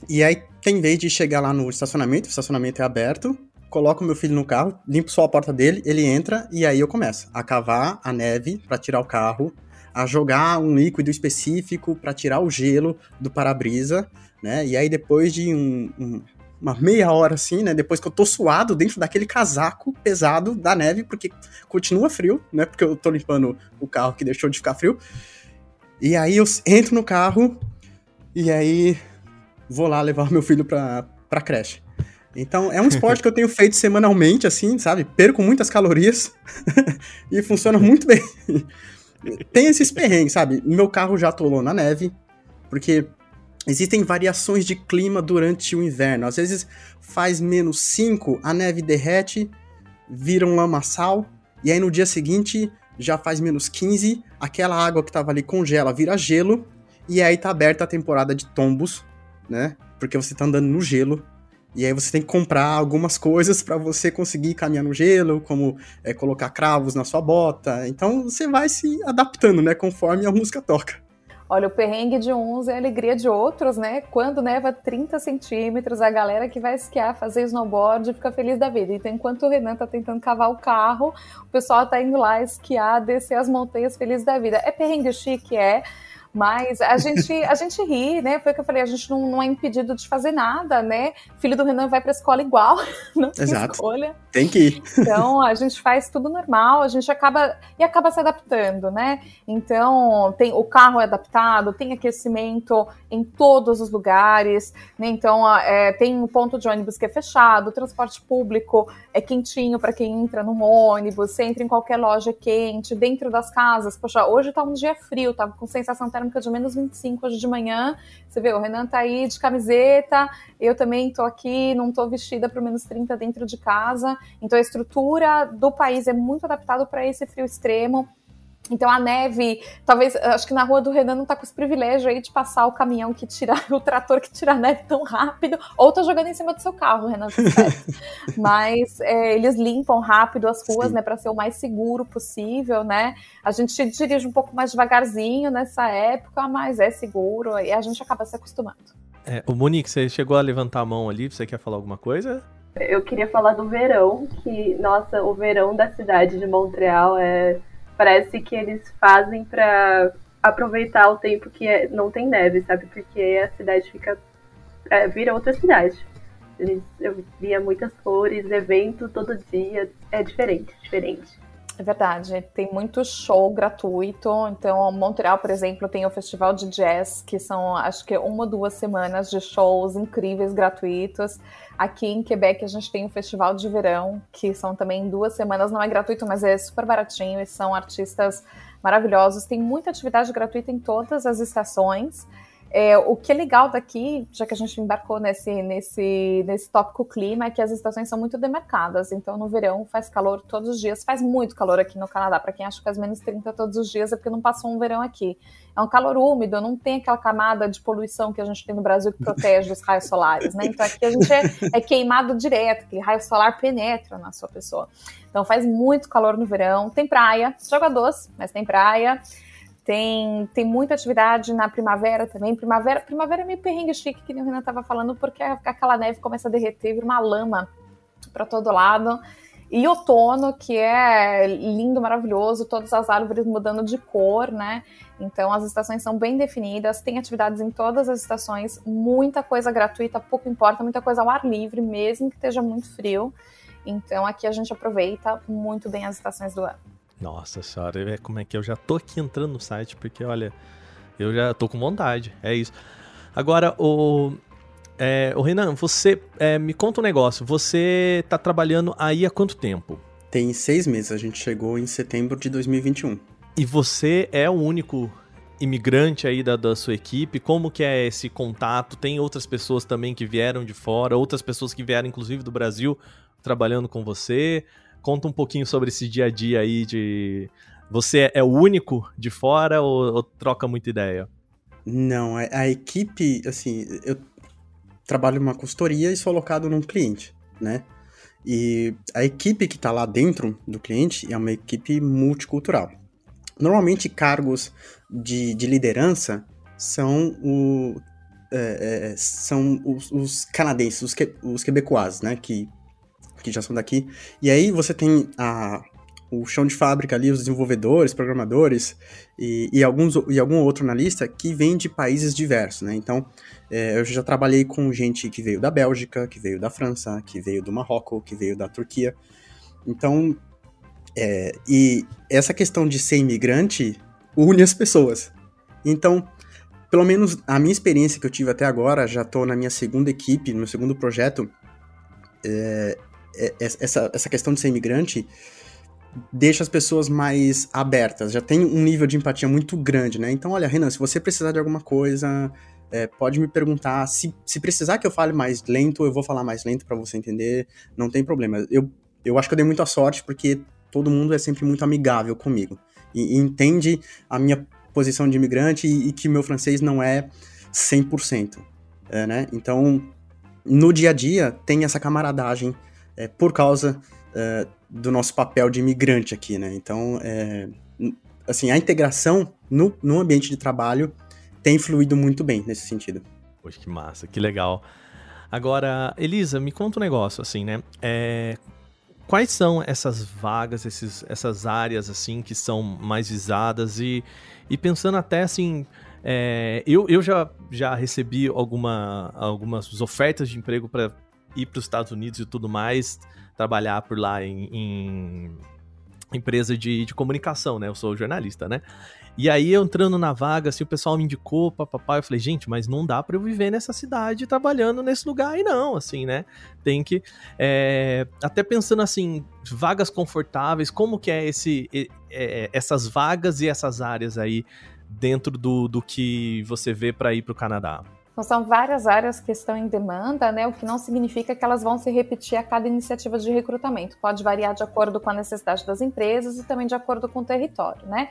E aí tem vez de chegar lá no estacionamento, o estacionamento é aberto, coloco meu filho no carro, limpo só a porta dele, ele entra e aí eu começo a cavar a neve para tirar o carro, a jogar um líquido específico para tirar o gelo do para-brisa, né? E aí depois de um, um, uma meia hora assim, né? Depois que eu tô suado dentro daquele casaco pesado da neve, porque continua frio, né? Porque eu tô limpando o carro que deixou de ficar frio. E aí eu entro no carro e aí vou lá levar meu filho pra, pra creche. Então, é um esporte que eu tenho feito semanalmente, assim, sabe? Perco muitas calorias e funciona muito bem. Tem esses perrengues, sabe? Meu carro já atolou na neve, porque existem variações de clima durante o inverno. Às vezes faz menos 5, a neve derrete, vira um lamaçal, e aí no dia seguinte já faz menos 15, aquela água que tava ali congela, vira gelo, e aí tá aberta a temporada de tombos, né? Porque você tá andando no gelo e aí você tem que comprar algumas coisas para você conseguir caminhar no gelo, como é, colocar cravos na sua bota. Então você vai se adaptando, né, conforme a música toca. Olha, o perrengue de uns é a alegria de outros, né? Quando neva 30 centímetros, a galera que vai esquiar, fazer snowboard, fica feliz da vida. Então, enquanto o Renan tá tentando cavar o carro, o pessoal tá indo lá esquiar, descer as montanhas feliz da vida. É perrengue chique, é. Mas a gente, a gente ri, né? Foi o que eu falei, a gente não, não é impedido de fazer nada, né? Filho do Renan vai pra escola igual, não tem Exato. escolha. Tem que ir. Então a gente faz tudo normal, a gente acaba e acaba se adaptando, né? Então tem o carro é adaptado, tem aquecimento em todos os lugares, né? Então é, tem um ponto de ônibus que é fechado, o transporte público é quentinho para quem entra no ônibus, você entra em qualquer loja quente, dentro das casas. Poxa, hoje tá um dia frio, tá com sensação térmica de menos 25 hoje de manhã. Você vê, o Renan tá aí de camiseta, eu também tô aqui, não tô vestida para menos 30 dentro de casa. Então a estrutura do país é muito adaptada para esse frio extremo. Então a neve, talvez, acho que na rua do Renan não tá com os privilégios aí de passar o caminhão que tira, o trator que tira a neve tão rápido, ou tá jogando em cima do seu carro, Renan. Mas é, eles limpam rápido as ruas, Sim. né, para ser o mais seguro possível, né? A gente dirige um pouco mais devagarzinho nessa época, mas é seguro e a gente acaba se acostumando. É, o Monique, você chegou a levantar a mão ali, você quer falar alguma coisa? Eu queria falar do verão, que, nossa, o verão da cidade de Montreal é parece que eles fazem para aproveitar o tempo que é, não tem neve, sabe? Porque a cidade fica é, vira outra cidade. Eles, eu via muitas flores, evento todo dia, é diferente, diferente. É verdade, tem muito show gratuito. Então, Montreal, por exemplo, tem o festival de jazz, que são acho que uma ou duas semanas de shows incríveis gratuitos. Aqui em Quebec a gente tem o Festival de Verão, que são também duas semanas, não é gratuito, mas é super baratinho e são artistas maravilhosos. Tem muita atividade gratuita em todas as estações. É, o que é legal daqui, já que a gente embarcou nesse, nesse, nesse tópico clima, é que as estações são muito demarcadas. Então, no verão faz calor todos os dias. Faz muito calor aqui no Canadá. Para quem acha que faz menos 30 todos os dias, é porque não passou um verão aqui. É um calor úmido, não tem aquela camada de poluição que a gente tem no Brasil que protege os raios solares, né? Então, aqui a gente é, é queimado direto, aquele raio solar penetra na sua pessoa. Então, faz muito calor no verão. Tem praia, joga doce, mas tem praia. Tem, tem muita atividade na primavera também. Primavera, primavera é meio perrengue chique, que o Renan estava falando, porque aquela neve começa a derreter, vira uma lama para todo lado. E outono, que é lindo, maravilhoso, todas as árvores mudando de cor, né? Então as estações são bem definidas, tem atividades em todas as estações, muita coisa gratuita, pouco importa, muita coisa ao ar livre, mesmo que esteja muito frio. Então aqui a gente aproveita muito bem as estações do ano. Nossa senhora, como é que eu já tô aqui entrando no site, porque olha, eu já tô com vontade, é isso. Agora, o, é, o Renan, você é, me conta um negócio, você tá trabalhando aí há quanto tempo? Tem seis meses, a gente chegou em setembro de 2021. E você é o único imigrante aí da, da sua equipe? Como que é esse contato? Tem outras pessoas também que vieram de fora, outras pessoas que vieram inclusive do Brasil trabalhando com você? Conta um pouquinho sobre esse dia a dia aí de. Você é o único de fora ou, ou troca muita ideia? Não, a, a equipe, assim, eu trabalho numa consultoria e sou alocado num cliente, né? E a equipe que está lá dentro do cliente é uma equipe multicultural. Normalmente, cargos de, de liderança são, o, é, é, são os, os, canadenses, os, que, os né? Que, que já são daqui. E aí você tem a, o chão de fábrica ali, os desenvolvedores, programadores e, e, alguns, e algum outro analista que vem de países diversos, né? Então, é, eu já trabalhei com gente que veio da Bélgica, que veio da França, que veio do Marrocos, que veio da Turquia. Então, é, e essa questão de ser imigrante une as pessoas. Então, pelo menos a minha experiência que eu tive até agora, já estou na minha segunda equipe, no meu segundo projeto, é, essa, essa questão de ser imigrante deixa as pessoas mais abertas, já tem um nível de empatia muito grande, né? Então, olha, Renan, se você precisar de alguma coisa, é, pode me perguntar. Se, se precisar que eu fale mais lento, eu vou falar mais lento para você entender, não tem problema. Eu, eu acho que eu dei muita sorte porque todo mundo é sempre muito amigável comigo e, e entende a minha posição de imigrante e, e que meu francês não é 100%, é, né? Então, no dia a dia, tem essa camaradagem é, por causa é, do nosso papel de imigrante aqui, né? Então, é, assim, a integração no, no ambiente de trabalho tem fluído muito bem nesse sentido. Poxa, que massa, que legal. Agora, Elisa, me conta um negócio, assim, né? É, quais são essas vagas, esses, essas áreas, assim, que são mais visadas e, e pensando até, assim, é, eu, eu já, já recebi alguma, algumas ofertas de emprego para ir para os Estados Unidos e tudo mais, trabalhar por lá em, em empresa de, de comunicação, né? Eu sou jornalista, né? E aí, entrando na vaga, assim, o pessoal me indicou, papapá, eu falei, gente, mas não dá para eu viver nessa cidade trabalhando nesse lugar aí não, assim, né? Tem que, é, até pensando assim, vagas confortáveis, como que é esse, é, essas vagas e essas áreas aí dentro do, do que você vê para ir para o Canadá? Então, são várias áreas que estão em demanda, né? O que não significa que elas vão se repetir a cada iniciativa de recrutamento. Pode variar de acordo com a necessidade das empresas e também de acordo com o território, né?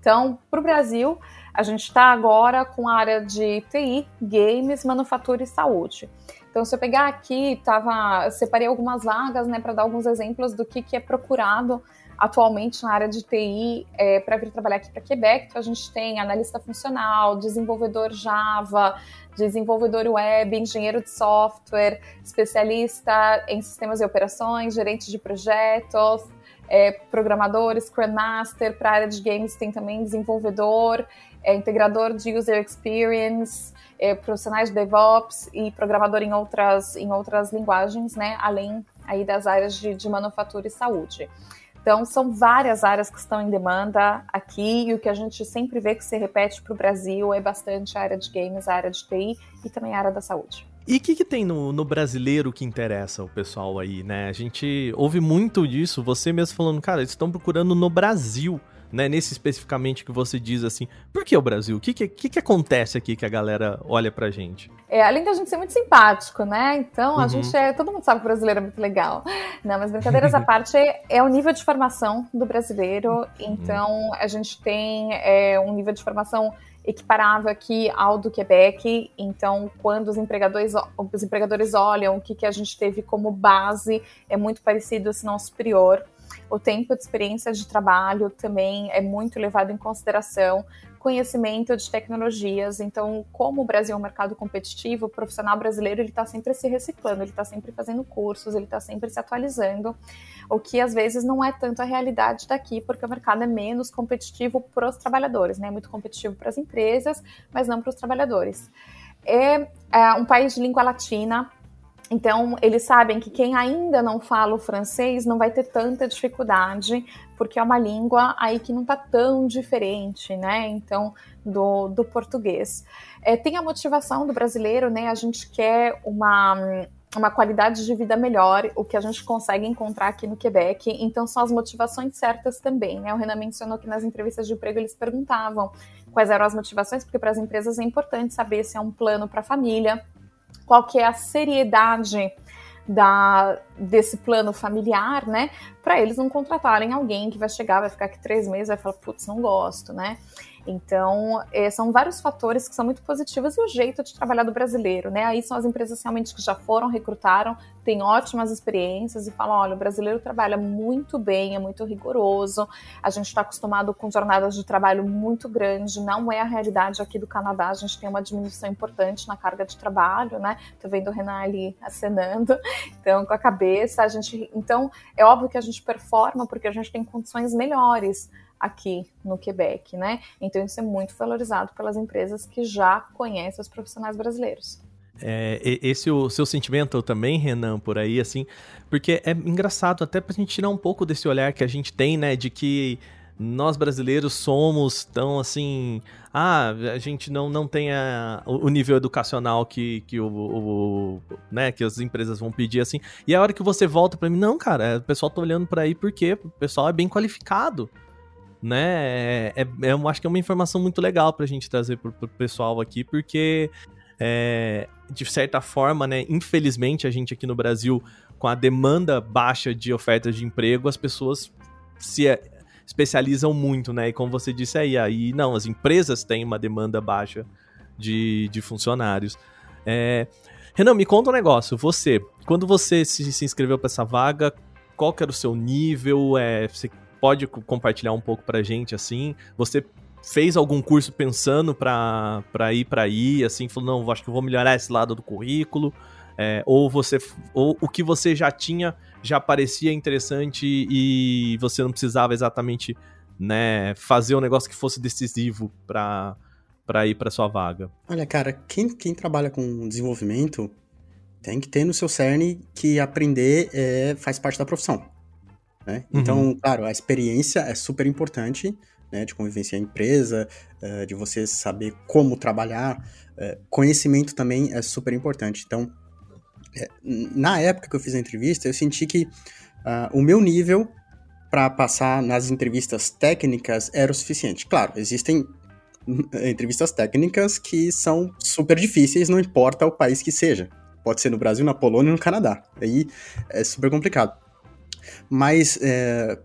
Então, para o Brasil, a gente está agora com a área de TI, games, manufatura e saúde. Então, se eu pegar aqui, tava, separei algumas vagas, né, para dar alguns exemplos do que, que é procurado atualmente na área de TI é, para vir trabalhar aqui para Quebec. Então, a gente tem analista funcional, desenvolvedor Java, desenvolvedor web, engenheiro de software, especialista em sistemas e operações, gerente de projetos, é, programador, Scrum Master, para a área de games tem também desenvolvedor, é, integrador de user experience, é, profissionais de DevOps e programador em outras, em outras linguagens, né, além aí das áreas de, de manufatura e saúde. Então, são várias áreas que estão em demanda aqui, e o que a gente sempre vê que se repete para o Brasil é bastante a área de games, a área de TI e também a área da saúde. E o que, que tem no, no, brasileiro que interessa o pessoal aí, né? A gente ouve muito disso, você mesmo falando, cara, eles estão procurando no Brasil, né? Nesse especificamente que você diz assim, por que o Brasil? O que, que, que, que acontece aqui que a galera olha pra gente? É, além da gente ser muito simpático, né? Então, a uhum. gente é. Todo mundo sabe que o brasileiro é muito legal. Não, mas brincadeiras à parte, é o nível de formação do brasileiro. Uhum. Então, a gente tem é, um nível de formação equiparável aqui ao do Quebec. Então, quando os empregadores, os empregadores olham o que, que a gente teve como base, é muito parecido, se não superior. O tempo de experiência de trabalho também é muito levado em consideração conhecimento de tecnologias. Então, como o Brasil é um mercado competitivo, o profissional brasileiro ele está sempre se reciclando, ele está sempre fazendo cursos, ele está sempre se atualizando, o que às vezes não é tanto a realidade daqui, porque o mercado é menos competitivo para os trabalhadores, né? É muito competitivo para as empresas, mas não para os trabalhadores. É, é um país de língua latina, então, eles sabem que quem ainda não fala o francês não vai ter tanta dificuldade, porque é uma língua aí que não está tão diferente, né? Então, do, do português. É, tem a motivação do brasileiro, né? A gente quer uma, uma qualidade de vida melhor, o que a gente consegue encontrar aqui no Quebec. Então, são as motivações certas também, né? O Renan mencionou que nas entrevistas de emprego eles perguntavam quais eram as motivações, porque para as empresas é importante saber se é um plano para a família qual que é a seriedade da, desse plano familiar, né? Para eles não contratarem alguém que vai chegar, vai ficar aqui três meses, vai falar, putz, não gosto, né? Então, é, são vários fatores que são muito positivos e o jeito de trabalhar do brasileiro, né? Aí são as empresas realmente que já foram, recrutaram, têm ótimas experiências e falam: olha, o brasileiro trabalha muito bem, é muito rigoroso, a gente está acostumado com jornadas de trabalho muito grande, não é a realidade aqui do Canadá, a gente tem uma diminuição importante na carga de trabalho, né? Tô vendo o Renan ali acenando, então com a cabeça, a gente. Então, é óbvio que a gente performa porque a gente tem condições melhores aqui no Quebec, né? Então isso é muito valorizado pelas empresas que já conhecem os profissionais brasileiros. É, esse o seu sentimento também, Renan, por aí, assim, porque é engraçado até pra gente tirar um pouco desse olhar que a gente tem, né, de que nós brasileiros somos tão assim. Ah, a gente não, não tem a, o nível educacional que, que, o, o, né, que as empresas vão pedir assim. E a hora que você volta para mim, não, cara, o pessoal tá olhando para aí porque o pessoal é bem qualificado né? É, é, eu acho que é uma informação muito legal pra gente trazer pro, pro pessoal aqui, porque é, de certa forma, né? Infelizmente, a gente aqui no Brasil, com a demanda baixa de ofertas de emprego, as pessoas se é, especializam muito, né? E como você disse aí, aí não, as empresas têm uma demanda baixa de, de funcionários. É, Renan, me conta um negócio. Você, quando você se, se inscreveu para essa vaga, qual que era o seu nível? É, você pode compartilhar um pouco pra gente, assim? Você fez algum curso pensando pra, pra ir pra aí, assim, falou, não, acho que vou melhorar esse lado do currículo, é, ou você, ou o que você já tinha já parecia interessante e você não precisava exatamente, né, fazer um negócio que fosse decisivo pra, pra ir pra sua vaga? Olha, cara, quem, quem trabalha com desenvolvimento tem que ter no seu cerne que aprender é, faz parte da profissão. Né? Uhum. Então, claro, a experiência é super importante, né, de convivência em empresa, uh, de você saber como trabalhar. Uh, conhecimento também é super importante. Então, é, na época que eu fiz a entrevista, eu senti que uh, o meu nível para passar nas entrevistas técnicas era o suficiente. Claro, existem entrevistas técnicas que são super difíceis, não importa o país que seja. Pode ser no Brasil, na Polônia no Canadá. Aí é super complicado. Mas é,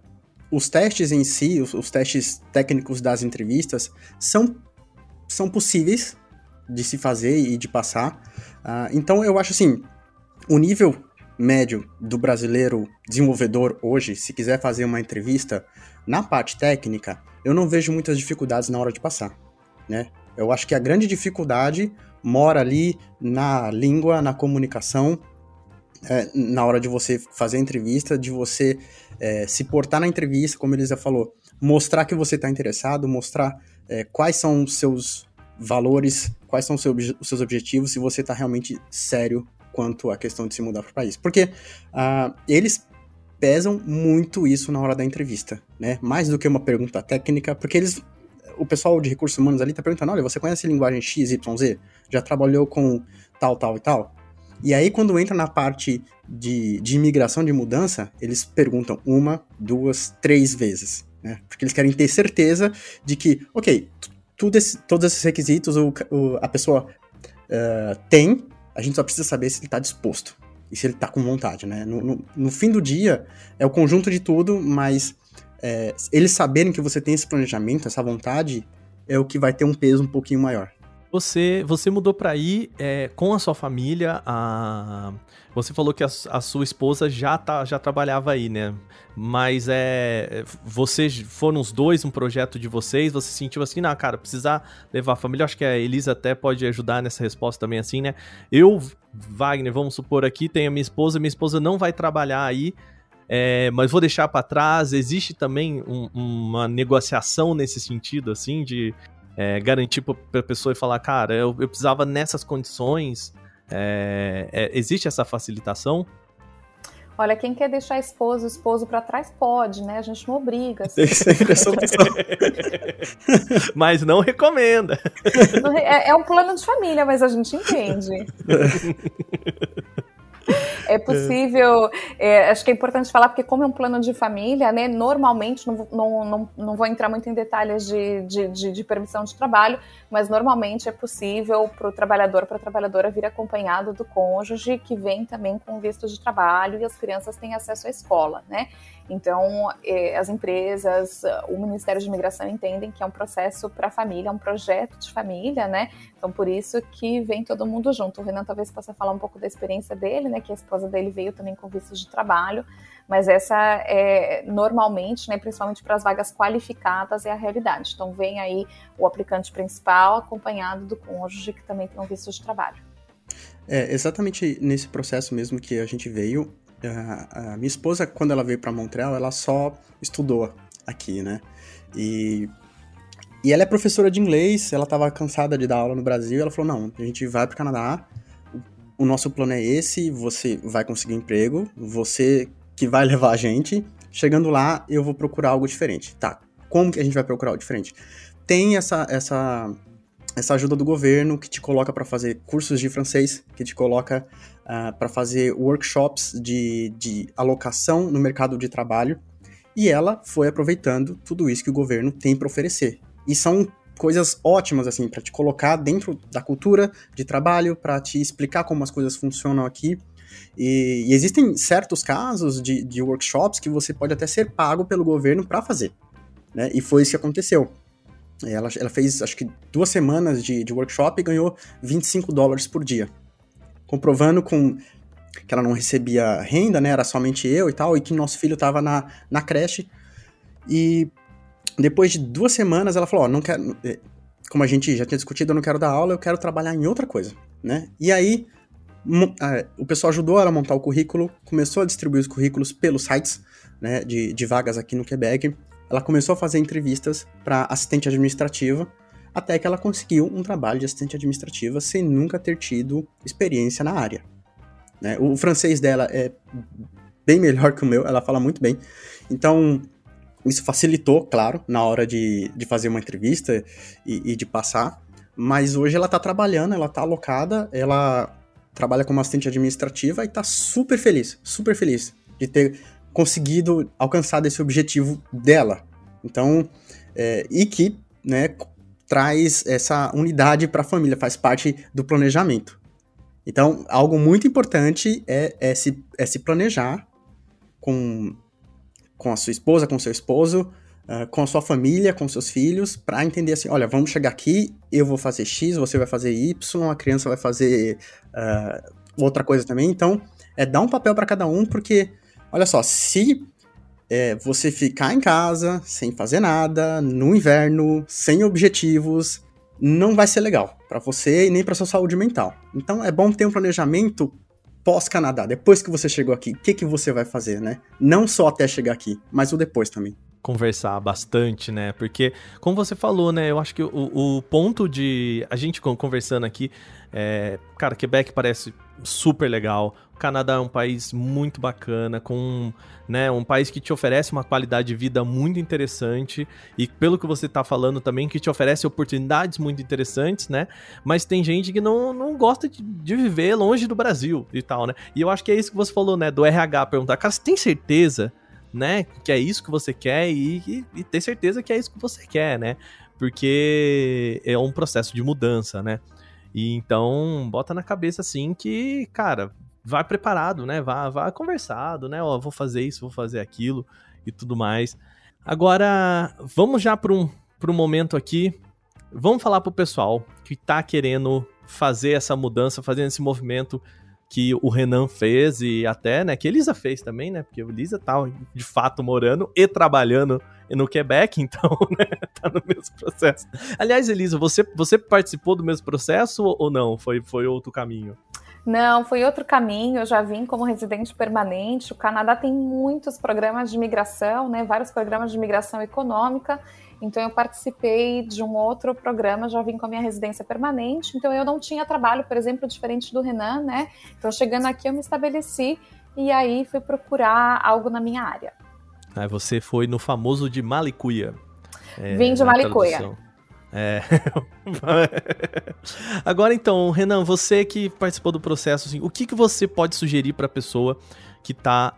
os testes em si, os, os, testes técnicos das entrevistas, são, são possíveis de se fazer e de passar. Uh, então eu acho assim, o nível médio do brasileiro desenvolvedor hoje, se quiser fazer uma entrevista na parte técnica, eu não vejo muitas dificuldades na hora de passar, né? Eu acho que a grande dificuldade mora ali na língua, na comunicação, é, na hora de você fazer a entrevista, de você é, se portar na entrevista, como Elisa falou, mostrar que você está interessado, mostrar é, quais são os seus valores, quais são os seus, os seus objetivos, se você está realmente sério quanto à questão de se mudar para o país. Porque uh, eles pesam muito isso na hora da entrevista, né? Mais do que uma pergunta técnica, porque eles o pessoal de recursos humanos ali está perguntando: olha, você conhece a linguagem X, Y, Z? Já trabalhou com tal, tal e tal? E aí, quando entra na parte de, de imigração, de mudança, eles perguntam uma, duas, três vezes. Né? Porque eles querem ter certeza de que, ok, esse, todos esses requisitos o, o, a pessoa uh, tem, a gente só precisa saber se ele está disposto e se ele está com vontade. Né? No, no, no, fim do dia, é o conjunto de tudo, mas é, eles saberem que você tem esse planejamento, essa vontade, é o que vai ter um peso um pouquinho maior. Você, você mudou para aí é, com a sua família. A... Você falou que a, a, sua esposa já, tá, já trabalhava aí, né? Mas é, vocês foram os dois um projeto de vocês. Você sentiu assim, não, cara, precisar levar a família. Acho que a Elisa até pode ajudar nessa resposta também, assim, né? Eu, Wagner, vamos supor aqui, tenho a minha esposa. Minha esposa não vai trabalhar aí. É, mas vou deixar para trás. Existe também um, uma negociação nesse sentido, assim, de é, garantir para a pessoa e falar, cara, eu, eu precisava nessas condições. É, é, existe essa facilitação? Olha, quem quer deixar a esposa, o esposo para trás pode, né? A gente não obriga. Assim. mas não recomenda. É, é, um plano de família, mas a gente entende. É possível, é, acho que é importante falar, porque como é um plano de família, né, normalmente, não, não, não, não vou entrar muito em detalhes de, de, de, de permissão de trabalho, mas normalmente é possível para o trabalhador, para a trabalhadora vir acompanhado do cônjuge, que vem também com visto de trabalho e as crianças têm acesso à escola, né? Então, é, as empresas, o Ministério de Imigração entendem que é um processo para a família, é um projeto de família, né? Então, por isso que vem todo mundo junto. O Renan talvez possa falar um pouco da experiência dele, né? Que a esposa dele veio também com visto de trabalho, mas essa é normalmente, né? Principalmente para as vagas qualificadas, é a realidade. Então, vem aí o aplicante principal acompanhado do cônjuge que também tem um visto de trabalho. É exatamente nesse processo mesmo que a gente veio a, minha esposa, quando ela veio para Montreal, ela só estudou aqui, né? E, e ela é professora de inglês, ela estava cansada de dar aula no Brasil, ela falou, não, a gente vai para o Canadá, o nosso plano é esse, você vai conseguir emprego, você que vai levar a gente, chegando lá eu vou procurar algo diferente. Tá, como que a gente vai procurar algo diferente? Tem essa, essa essa ajuda do governo que te coloca para fazer cursos de francês, que te coloca uh, ah, para fazer workshops de, de alocação no mercado de trabalho. E ela foi aproveitando tudo isso que o governo tem para oferecer. E são coisas ótimas, assim, para te colocar dentro da cultura de trabalho, para te explicar como as coisas funcionam aqui. E, e existem certos casos de, de workshops que você pode até ser pago pelo governo para fazer. Né? E foi isso que aconteceu. Ela, ela fez, acho que, duas semanas de, de workshop e ganhou 25 dólares por dia. Comprovando com que ela não recebia renda, né? Era somente eu e tal, e que nosso filho estava na, na creche. E depois de duas semanas, ela falou: Ó, não quero. Eh, como a gente já tinha discutido, eu não quero dar aula, eu quero trabalhar em outra coisa, né? E aí, o pessoal ajudou ela a montar o currículo, começou a distribuir os currículos pelos sites, né, de, de vagas aqui no Quebec ela começou a fazer entrevistas para assistente administrativa, até que ela conseguiu um trabalho de assistente administrativa sem nunca ter tido experiência na área. Né? O francês dela é bem melhor que o meu, ela fala muito bem. Então, isso facilitou, claro, na hora de, de fazer uma entrevista e, e de passar. Mas hoje ela está trabalhando, ela está alocada, ela trabalha como assistente administrativa e está super feliz, super feliz de ter conseguido alcançar esse objetivo dela. Então, é, e que né, traz essa unidade para a família, faz parte do planejamento. Então, algo muito importante é, é, se, é se planejar com, com a sua esposa, com seu esposo, uh, com a sua família, com seus filhos, para entender assim: olha, vamos chegar aqui, eu vou fazer X, você vai fazer Y, a criança vai fazer uh, outra coisa também. Então, é dar um papel para cada um, porque Olha só, se é, você ficar em casa, sem fazer nada, no inverno, sem objetivos, não vai ser legal para você e nem para sua saúde mental. Então é bom ter um planejamento pós-Canadá, depois que você chegou aqui, o que, que você vai fazer, né? Não só até chegar aqui, mas o depois também conversar bastante, né? Porque, como você falou, né? Eu acho que o, o ponto de. A gente conversando aqui, é, cara, Quebec parece super legal. O Canadá é um país muito bacana, com né, um país que te oferece uma qualidade de vida muito interessante e pelo que você está falando também que te oferece oportunidades muito interessantes, né? Mas tem gente que não, não gosta de, de viver longe do Brasil e tal, né? E eu acho que é isso que você falou, né? Do RH perguntar, cara, você tem certeza, né? Que é isso que você quer e, e, e ter certeza que é isso que você quer, né? Porque é um processo de mudança, né? E então, bota na cabeça assim que, cara, vai preparado, né? Vá, vá conversado, né? Ó, vou fazer isso, vou fazer aquilo e tudo mais. Agora, vamos já para um, um momento aqui. Vamos falar pro pessoal que tá querendo fazer essa mudança, fazer esse movimento que o Renan fez e até, né, que a Elisa fez também, né? Porque a Elisa tá de fato morando e trabalhando no Quebec, então, né, tá no mesmo processo. Aliás, Elisa, você, você participou do mesmo processo ou não? Foi, foi outro caminho? Não, foi outro caminho. Eu já vim como residente permanente. O Canadá tem muitos programas de migração, né? Vários programas de migração econômica. Então eu participei de um outro programa, já vim com a minha residência permanente. Então eu não tinha trabalho, por exemplo, diferente do Renan, né? Então chegando aqui eu me estabeleci e aí fui procurar algo na minha área. Aí você foi no famoso de Malicuia. É, Vim de Malicuia. É. Agora então, Renan, você que participou do processo, assim, o que, que você pode sugerir para a pessoa que está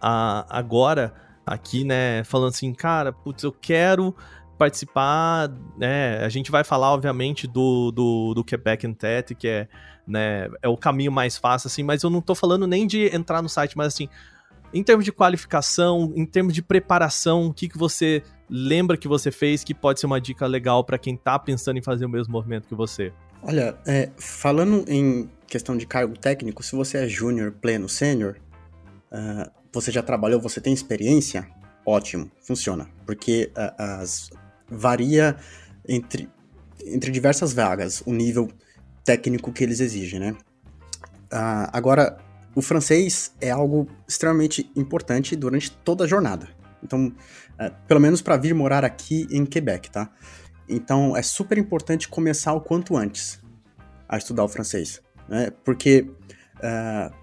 agora aqui, né, falando assim, cara, putz, eu quero participar, né, a gente vai falar, obviamente, do, do, do Quebec Entete, que é, né, é o caminho mais fácil, assim, mas eu não tô falando nem de entrar no site, mas assim, em termos de qualificação, em termos de preparação, o que, que você lembra que você fez que pode ser uma dica legal para quem tá pensando em fazer o mesmo movimento que você? Olha, é, falando em questão de cargo técnico, se você é júnior, pleno, sênior, uh, você já trabalhou, você tem experiência, ótimo, funciona. Porque uh, as, varia entre, entre diversas vagas o nível técnico que eles exigem, né? Uh, agora, o francês é algo extremamente importante durante toda a jornada. Então, é, pelo menos para vir morar aqui em Quebec, tá? Então, é super importante começar o quanto antes a estudar o francês, né? Porque uh,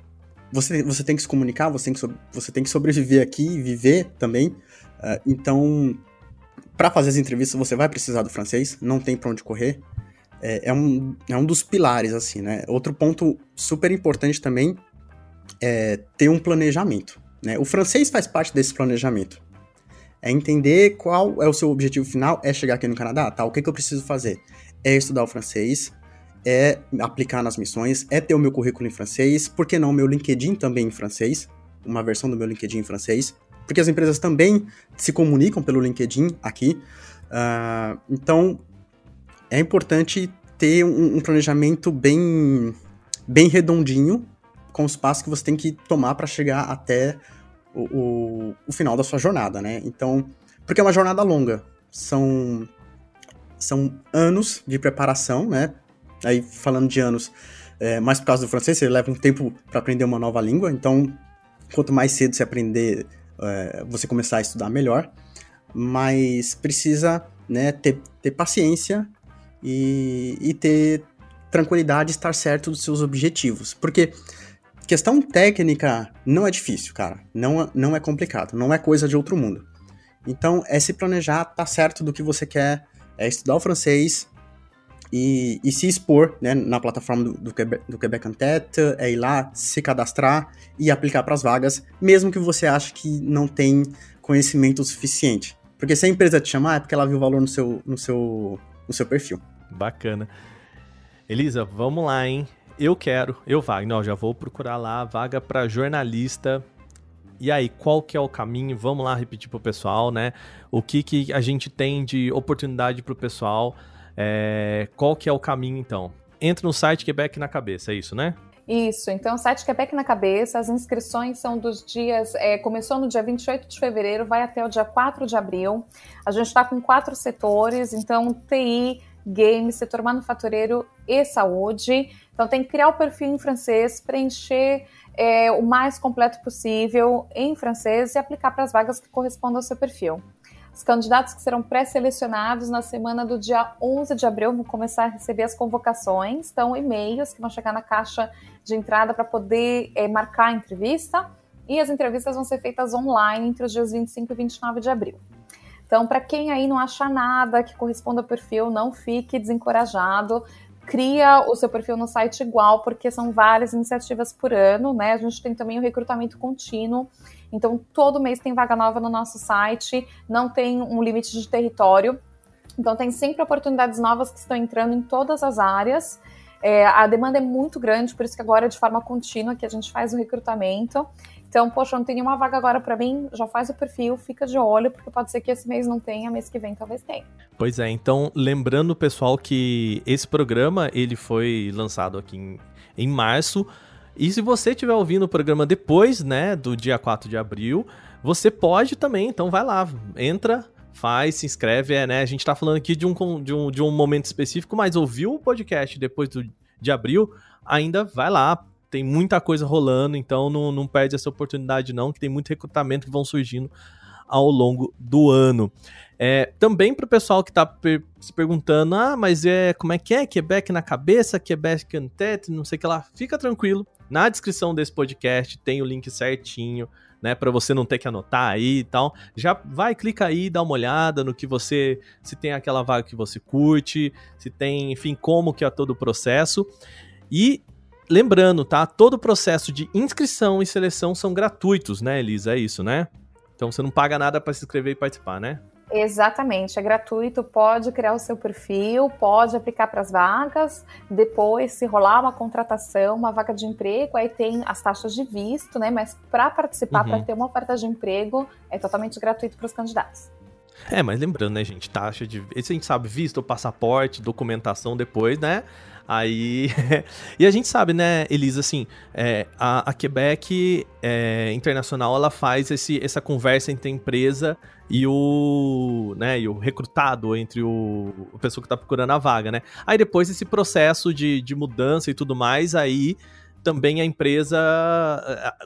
você, você tem que se comunicar, você tem que, você tem que sobreviver aqui e viver também. Uh, então, para fazer as entrevistas, você vai precisar do francês, não tem para onde correr. É, é, um, é um dos pilares, assim, né? Outro ponto super importante também é ter um planejamento. Né? O francês faz parte desse planejamento. É entender qual é o seu objetivo final, é chegar aqui no Canadá, tá? O que, que eu preciso fazer? É estudar o francês, é aplicar nas missões, é ter o meu currículo em francês, por que não meu LinkedIn também em francês, uma versão do meu LinkedIn em francês, porque as empresas também se comunicam pelo LinkedIn aqui. Uh, então, é importante ter um, um planejamento bem, bem redondinho com os passos que você tem que tomar para chegar até o, o, o, final da sua jornada, né? Então, porque é uma jornada longa, são, são anos de preparação, né? Aí, falando de anos, é, mais por causa do francês, você leva um tempo para aprender uma nova língua, então, quanto mais cedo você aprender, é, você começar a estudar melhor, mas precisa né, ter, ter paciência e, e ter tranquilidade, estar certo dos seus objetivos, porque Questão técnica não é difícil, cara. Não, é, não é complicado. Não é coisa de outro mundo. Então, é se planejar, tá certo do que você quer, é estudar o francês e, e se expor né, na plataforma do, do, Quebec, do Quebec Entente, é ir lá, se cadastrar e aplicar para as vagas, mesmo que você ache que não tem conhecimento suficiente. Porque se a empresa te chamar, é porque ela viu valor no seu, no seu, no seu perfil. Bacana. Elisa, vamos lá, hein? eu quero, eu Wagner, já vou procurar lá vaga para jornalista. E aí, qual que é o caminho? Vamos lá repetir pro pessoal, né? O que que a gente tem de oportunidade pro pessoal? É, qual que é o caminho, então? Entra no site Quebec na cabeça, é isso, né? Isso, então o site Quebec na cabeça, as inscrições são dos dias, é, começou no dia 28 de fevereiro, vai até o dia 4 de abril. A gente está com quatro setores, então TI, games, setor manufatureiro e saúde. Então tem que criar o perfil em francês, preencher é, o mais completo possível em francês e aplicar para as vagas que correspondam ao seu perfil. Os candidatos que serão pré-selecionados na semana do dia 11 de abril vão começar a receber as convocações, então e-mails que vão chegar na caixa de entrada para poder é, marcar a entrevista. E as entrevistas vão ser feitas online entre os dias 25 e 29 de abril. Então, para quem aí não acha nada que corresponda ao perfil, não fique desencorajado. Cria o seu perfil no site igual, porque são várias iniciativas por ano, né? A gente tem também o recrutamento contínuo. Então, todo mês tem vaga nova no nosso site, não tem um limite de território. Então, tem sempre oportunidades novas que estão entrando em todas as áreas. É, a demanda é muito grande, por isso que agora é de forma contínua que a gente faz o recrutamento. Então, poxa, não tem nenhuma vaga agora para mim, já faz o perfil, fica de olho, porque pode ser que esse mês não tenha, mês que vem talvez tenha. Pois é, então, lembrando pessoal que esse programa, ele foi lançado aqui em, em março, e se você estiver ouvindo o programa depois, né, do dia 4 de abril, você pode também, então vai lá, entra, faz, se inscreve, é, né, a gente tá falando aqui de um, de um, de um momento específico, mas ouviu o podcast depois do, de abril, ainda vai lá, tem muita coisa rolando, então não, não perde essa oportunidade não, que tem muito recrutamento que vão surgindo ao longo do ano. É, também para o pessoal que está per se perguntando, ah, mas é como é que é? Quebec na cabeça, Quebec en tête, não sei o que lá. Fica tranquilo, na descrição desse podcast tem o link certinho né, para você não ter que anotar aí e tal, já vai, clica aí, dá uma olhada no que você, se tem aquela vaga que você curte, se tem, enfim, como que é todo o processo. E lembrando, tá? Todo o processo de inscrição e seleção são gratuitos, né, Elisa? É isso, né? Então você não paga nada para se inscrever e participar, né? Exatamente, é gratuito, pode criar o seu perfil, pode aplicar para as vagas, depois se rolar uma contratação, uma vaga de emprego, aí tem as taxas de visto, né? Mas para participar, uhum. para ter uma oferta de emprego, é totalmente gratuito para os candidatos. É, mas lembrando, né, gente, taxa de. Esse a gente sabe, visto, passaporte, documentação depois, né? Aí. e a gente sabe, né, Elisa, assim, é, a, a, Quebec é, Internacional ela faz esse, essa conversa entre a empresa e o, né, e o recrutado, entre o, a pessoa que está procurando a vaga, né? Aí depois esse processo de, de mudança e tudo mais, aí também a empresa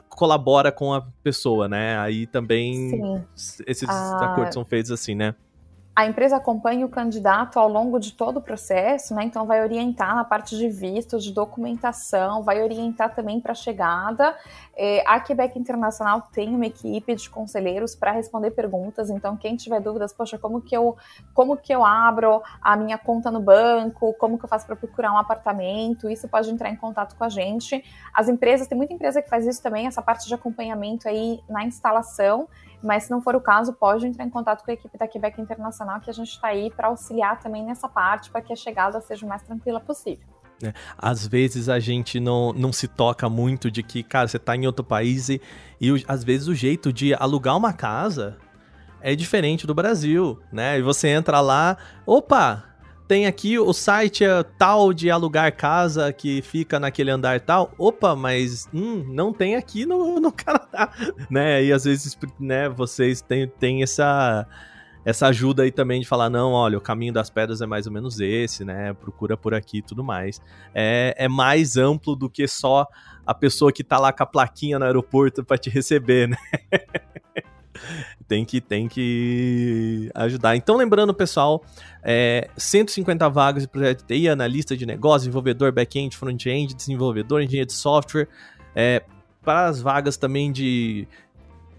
colabora com a pessoa, né? Aí também Sim. esses ah, acordos são feitos assim, né? A empresa acompanha o candidato ao longo de todo o processo, né? Então vai orientar na parte de visto, de documentação, vai orientar também para a chegada. É, a Quebec Internacional tem uma equipe de conselheiros para responder perguntas. Então quem tiver dúvidas, poxa, como que eu como que eu abro a minha conta no banco? Como que eu faço para procurar um apartamento? Isso pode entrar em contato com a gente. As empresas tem muita empresa que faz isso também, essa parte de acompanhamento aí na instalação. Mas se não for o caso, pode entrar em contato com a equipe da Quebec Internacional, que a gente está aí para auxiliar também nessa parte, para que a chegada seja o mais tranquila possível. É, às vezes a gente não, não se toca muito de que, cara, você está em outro país e, e às vezes o jeito de alugar uma casa é diferente do Brasil, né? E você entra lá, opa, tem aqui o site é tal de alugar casa que fica naquele andar tal. Opa, mas hum, não tem aqui no, no Canadá, né? E às vezes, né, vocês têm, têm essa essa ajuda aí também de falar, não, olha, o caminho das pedras é mais ou menos esse, né? Procura por aqui e tudo mais. É, é mais amplo do que só a pessoa que tá lá com a plaquinha no aeroporto para te receber, né? tem que tem que ajudar. Então, lembrando, pessoal, é, 150 vagas de projeto de TI, analista de negócio, desenvolvedor back-end, front-end, desenvolvedor, engenheiro de software, é, para as vagas também de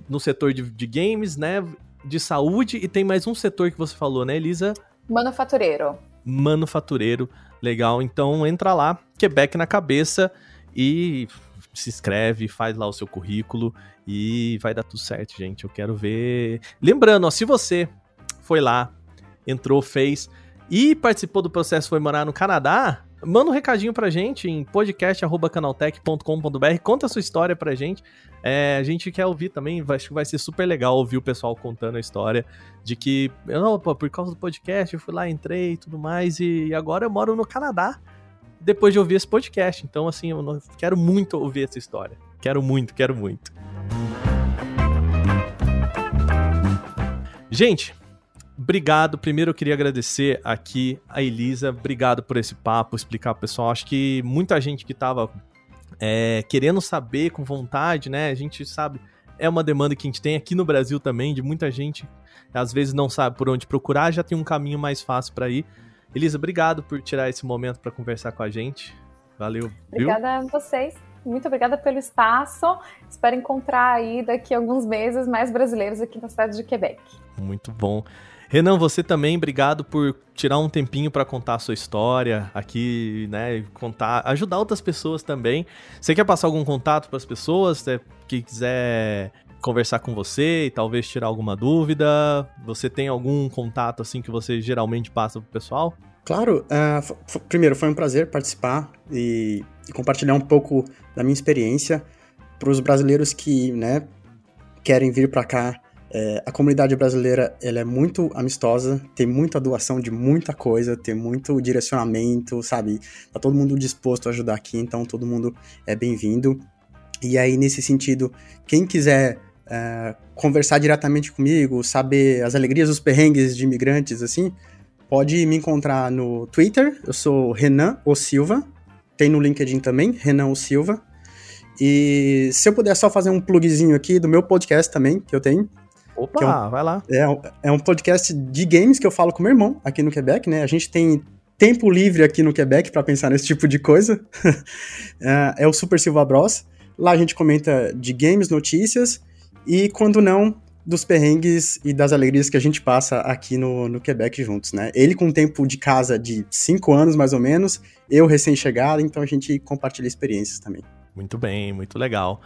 no setor de, de, games, né, de saúde e tem mais um setor que você falou, né, Elisa? Manufatureiro. Manufatureiro, legal. Então entra lá, Quebec na cabeça e se inscreve, faz lá o seu currículo e vai dar tudo certo, gente. Eu quero ver. Lembrando, ó, se você foi lá, entrou, fez e participou do processo, foi morar no Canadá, manda um recadinho pra gente em podcast.canaltech.com.br, conta a sua história pra gente. É, a gente quer ouvir também, acho que vai ser super legal ouvir o pessoal contando a história de que, por causa do podcast, eu fui lá, entrei e tudo mais, e agora eu moro no Canadá depois de ouvir esse podcast. Então, assim, eu quero muito ouvir essa história. Quero muito, quero muito. Gente, obrigado. Primeiro eu queria agradecer aqui a Elisa. Obrigado por esse papo, explicar pro pessoal. Acho que muita gente que tava é, querendo saber com vontade, né? A gente sabe, é uma demanda que a gente tem aqui no Brasil também, de muita gente às vezes não sabe por onde procurar, já tem um caminho mais fácil para ir. Elisa, obrigado por tirar esse momento para conversar com a gente. Valeu. Obrigada viu? a vocês. Muito obrigada pelo espaço. Espero encontrar aí daqui a alguns meses mais brasileiros aqui na cidade de Quebec. Muito bom. Renan, você também, obrigado por tirar um tempinho para contar a sua história aqui, né? Contar, ajudar outras pessoas também. Você quer passar algum contato para as pessoas? Se que quiser conversar com você e talvez tirar alguma dúvida? Você tem algum contato assim que você geralmente passa pro pessoal? Claro, uh, primeiro foi um prazer participar e, e, compartilhar um pouco da minha experiência para os brasileiros que, né, querem vir para cá. É, a comunidade brasileira ela é muito amistosa, tem muita doação de muita coisa, tem muito direcionamento, sabe? Tá todo mundo disposto a ajudar aqui, então todo mundo é bem-vindo. E aí, nesse sentido, quem quiser é, conversar diretamente comigo, saber as alegrias dos perrengues de imigrantes, assim, pode me encontrar no Twitter, eu sou Renan O Silva, tem no LinkedIn também, Renan O Silva. E se eu puder só fazer um plugzinho aqui do meu podcast também, que eu tenho. Opa, é um, vai lá. É, é um podcast de games que eu falo com meu irmão aqui no Quebec, né? A gente tem tempo livre aqui no Quebec para pensar nesse tipo de coisa. é, é o Super Silva Bros. Lá a gente comenta de games, notícias E quando não, dos perrengues e das alegrias que a gente passa aqui no, no Quebec juntos, né? Ele com tempo de casa de cinco anos, mais ou menos, eu recém-chegado, então a gente compartilha experiências também. Muito bem, muito legal.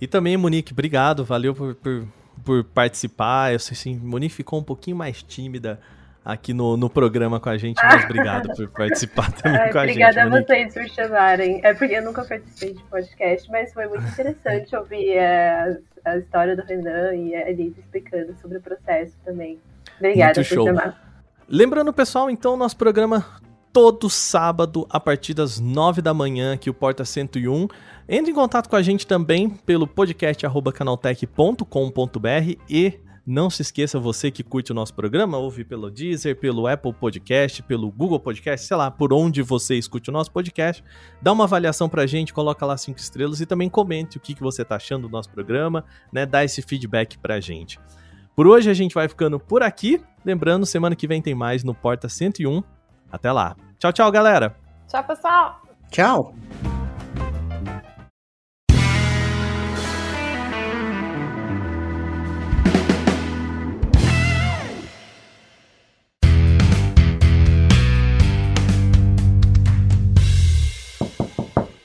E também, Monique, obrigado, valeu por, por, por participar. Eu sei assim, Monique ficou um pouquinho mais tímida aqui no, no programa com a gente, mas obrigado por participar também Ai, com a obrigada gente. Obrigada a vocês por chamarem. É porque eu nunca participei de podcast, mas foi muito interessante ouvir é, a história do Renan e a Elise explicando sobre o processo também. Obrigada muito por show. chamar. Lembrando, pessoal, então, nosso programa todo sábado a partir das 9 da manhã aqui o Porta 101. Entre em contato com a gente também pelo podcast canaltech.com.br e não se esqueça, você que curte o nosso programa, ouve pelo Deezer, pelo Apple Podcast, pelo Google Podcast, sei lá, por onde você escute o nosso podcast, dá uma avaliação pra gente, coloca lá cinco estrelas e também comente o que, que você tá achando do nosso programa, né? Dá esse feedback pra gente. Por hoje a gente vai ficando por aqui. Lembrando, semana que vem tem mais no Porta 101. Até lá. Tchau, tchau, galera. Tchau, pessoal. Tchau.